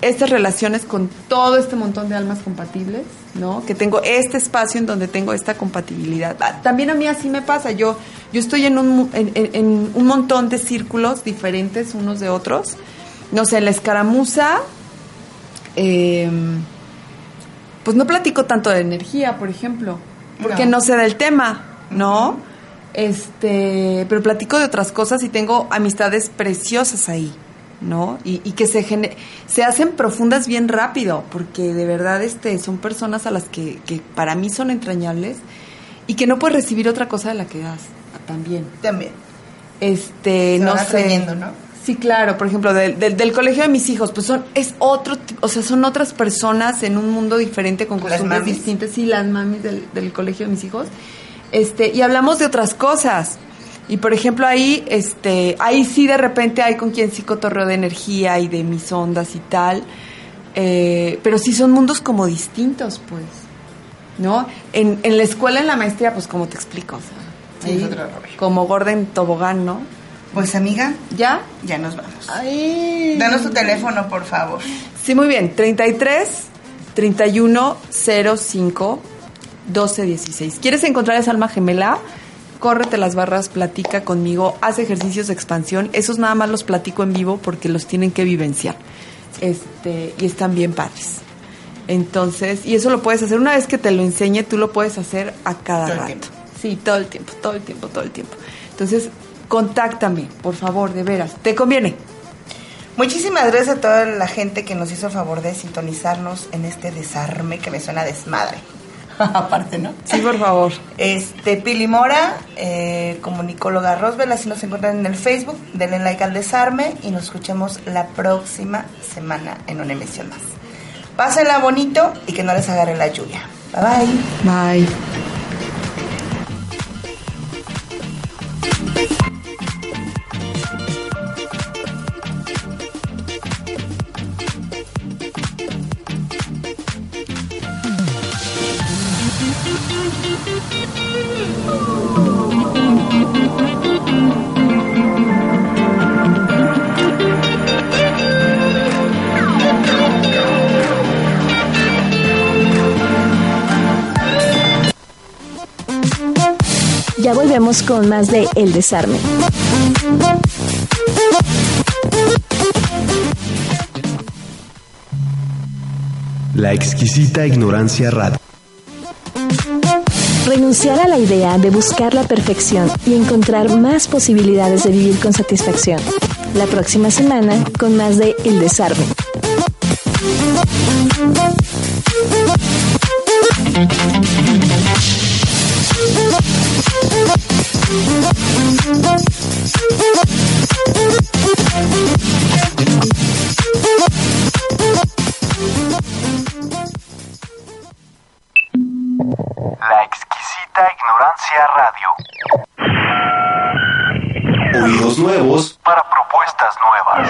D: estas relaciones con todo este montón de almas compatibles, ¿no? Que tengo este espacio en donde tengo esta compatibilidad. Ah, También a mí así me pasa. Yo, yo estoy en un, en, en- un montón de círculos diferentes unos de otros. No sé, la escaramuza. em, pues no platico tanto de energía, por ejemplo, porque no,
C: No.
D: sé del tema, ¿no? Este, pero platico de otras cosas y tengo amistades preciosas ahí, ¿no? Y, y que se se hacen profundas bien rápido, porque de verdad este son personas a las que, que para mí son entrañables y que no puedes recibir otra cosa de la que das. también.
C: También.
D: Este,
C: Se
D: no
C: van
D: sé.
C: ¿no?
D: Sí, claro, por ejemplo, del, del, del colegio de mis hijos, pues son, es otro, o sea, son otras personas en un mundo diferente con costumbres distintas, sí, las mamis del, del colegio de mis hijos. Este, y hablamos de otras cosas. Y por ejemplo, ahí, este, ahí sí de repente hay con quien sí cotorreo de energía y de mis ondas y tal. Eh, pero sí son mundos como distintos, pues. ¿No? En, en la escuela, en la maestría, pues como te explico, o sea,
C: Sí,
D: ahí, como Gordon Tobogán, ¿no?
C: Pues amiga,
D: ¿Ya?
C: ya nos vamos.
D: Ay.
C: Danos tu teléfono, por favor.
D: Sí, muy bien. 33 31 05 12 16. ¿Quieres encontrar esa alma gemela? Córrete las barras, platica conmigo, haz ejercicios de expansión. Esos nada más los platico en vivo porque los tienen que vivenciar. Este, y están bien padres. Entonces, y eso lo puedes hacer una vez que te lo enseñe, tú lo puedes hacer a cada
C: Todo
D: rato. Sí, todo el tiempo, todo el tiempo, todo el tiempo. Entonces, contáctame, por favor, de veras. ¿Te conviene?
C: Muchísimas gracias a toda la gente que nos hizo el favor de sintonizarnos en este desarme que me suena desmadre. Aparte, ¿no?
D: Sí, por favor.
C: Este, Pili Mora, eh, comunicóloga Roswell, así nos encuentran en el Facebook. Denle like al desarme y nos escuchamos la próxima semana en una emisión más. Pásenla bonito y que no les agarre la lluvia. Bye bye.
D: Bye.
B: Con más de El Desarme.
A: La exquisita ignorancia radio.
B: Renunciar a la idea de buscar la perfección y encontrar más posibilidades de vivir con satisfacción. La próxima semana con más de El Desarme.
F: propuestas nuevas.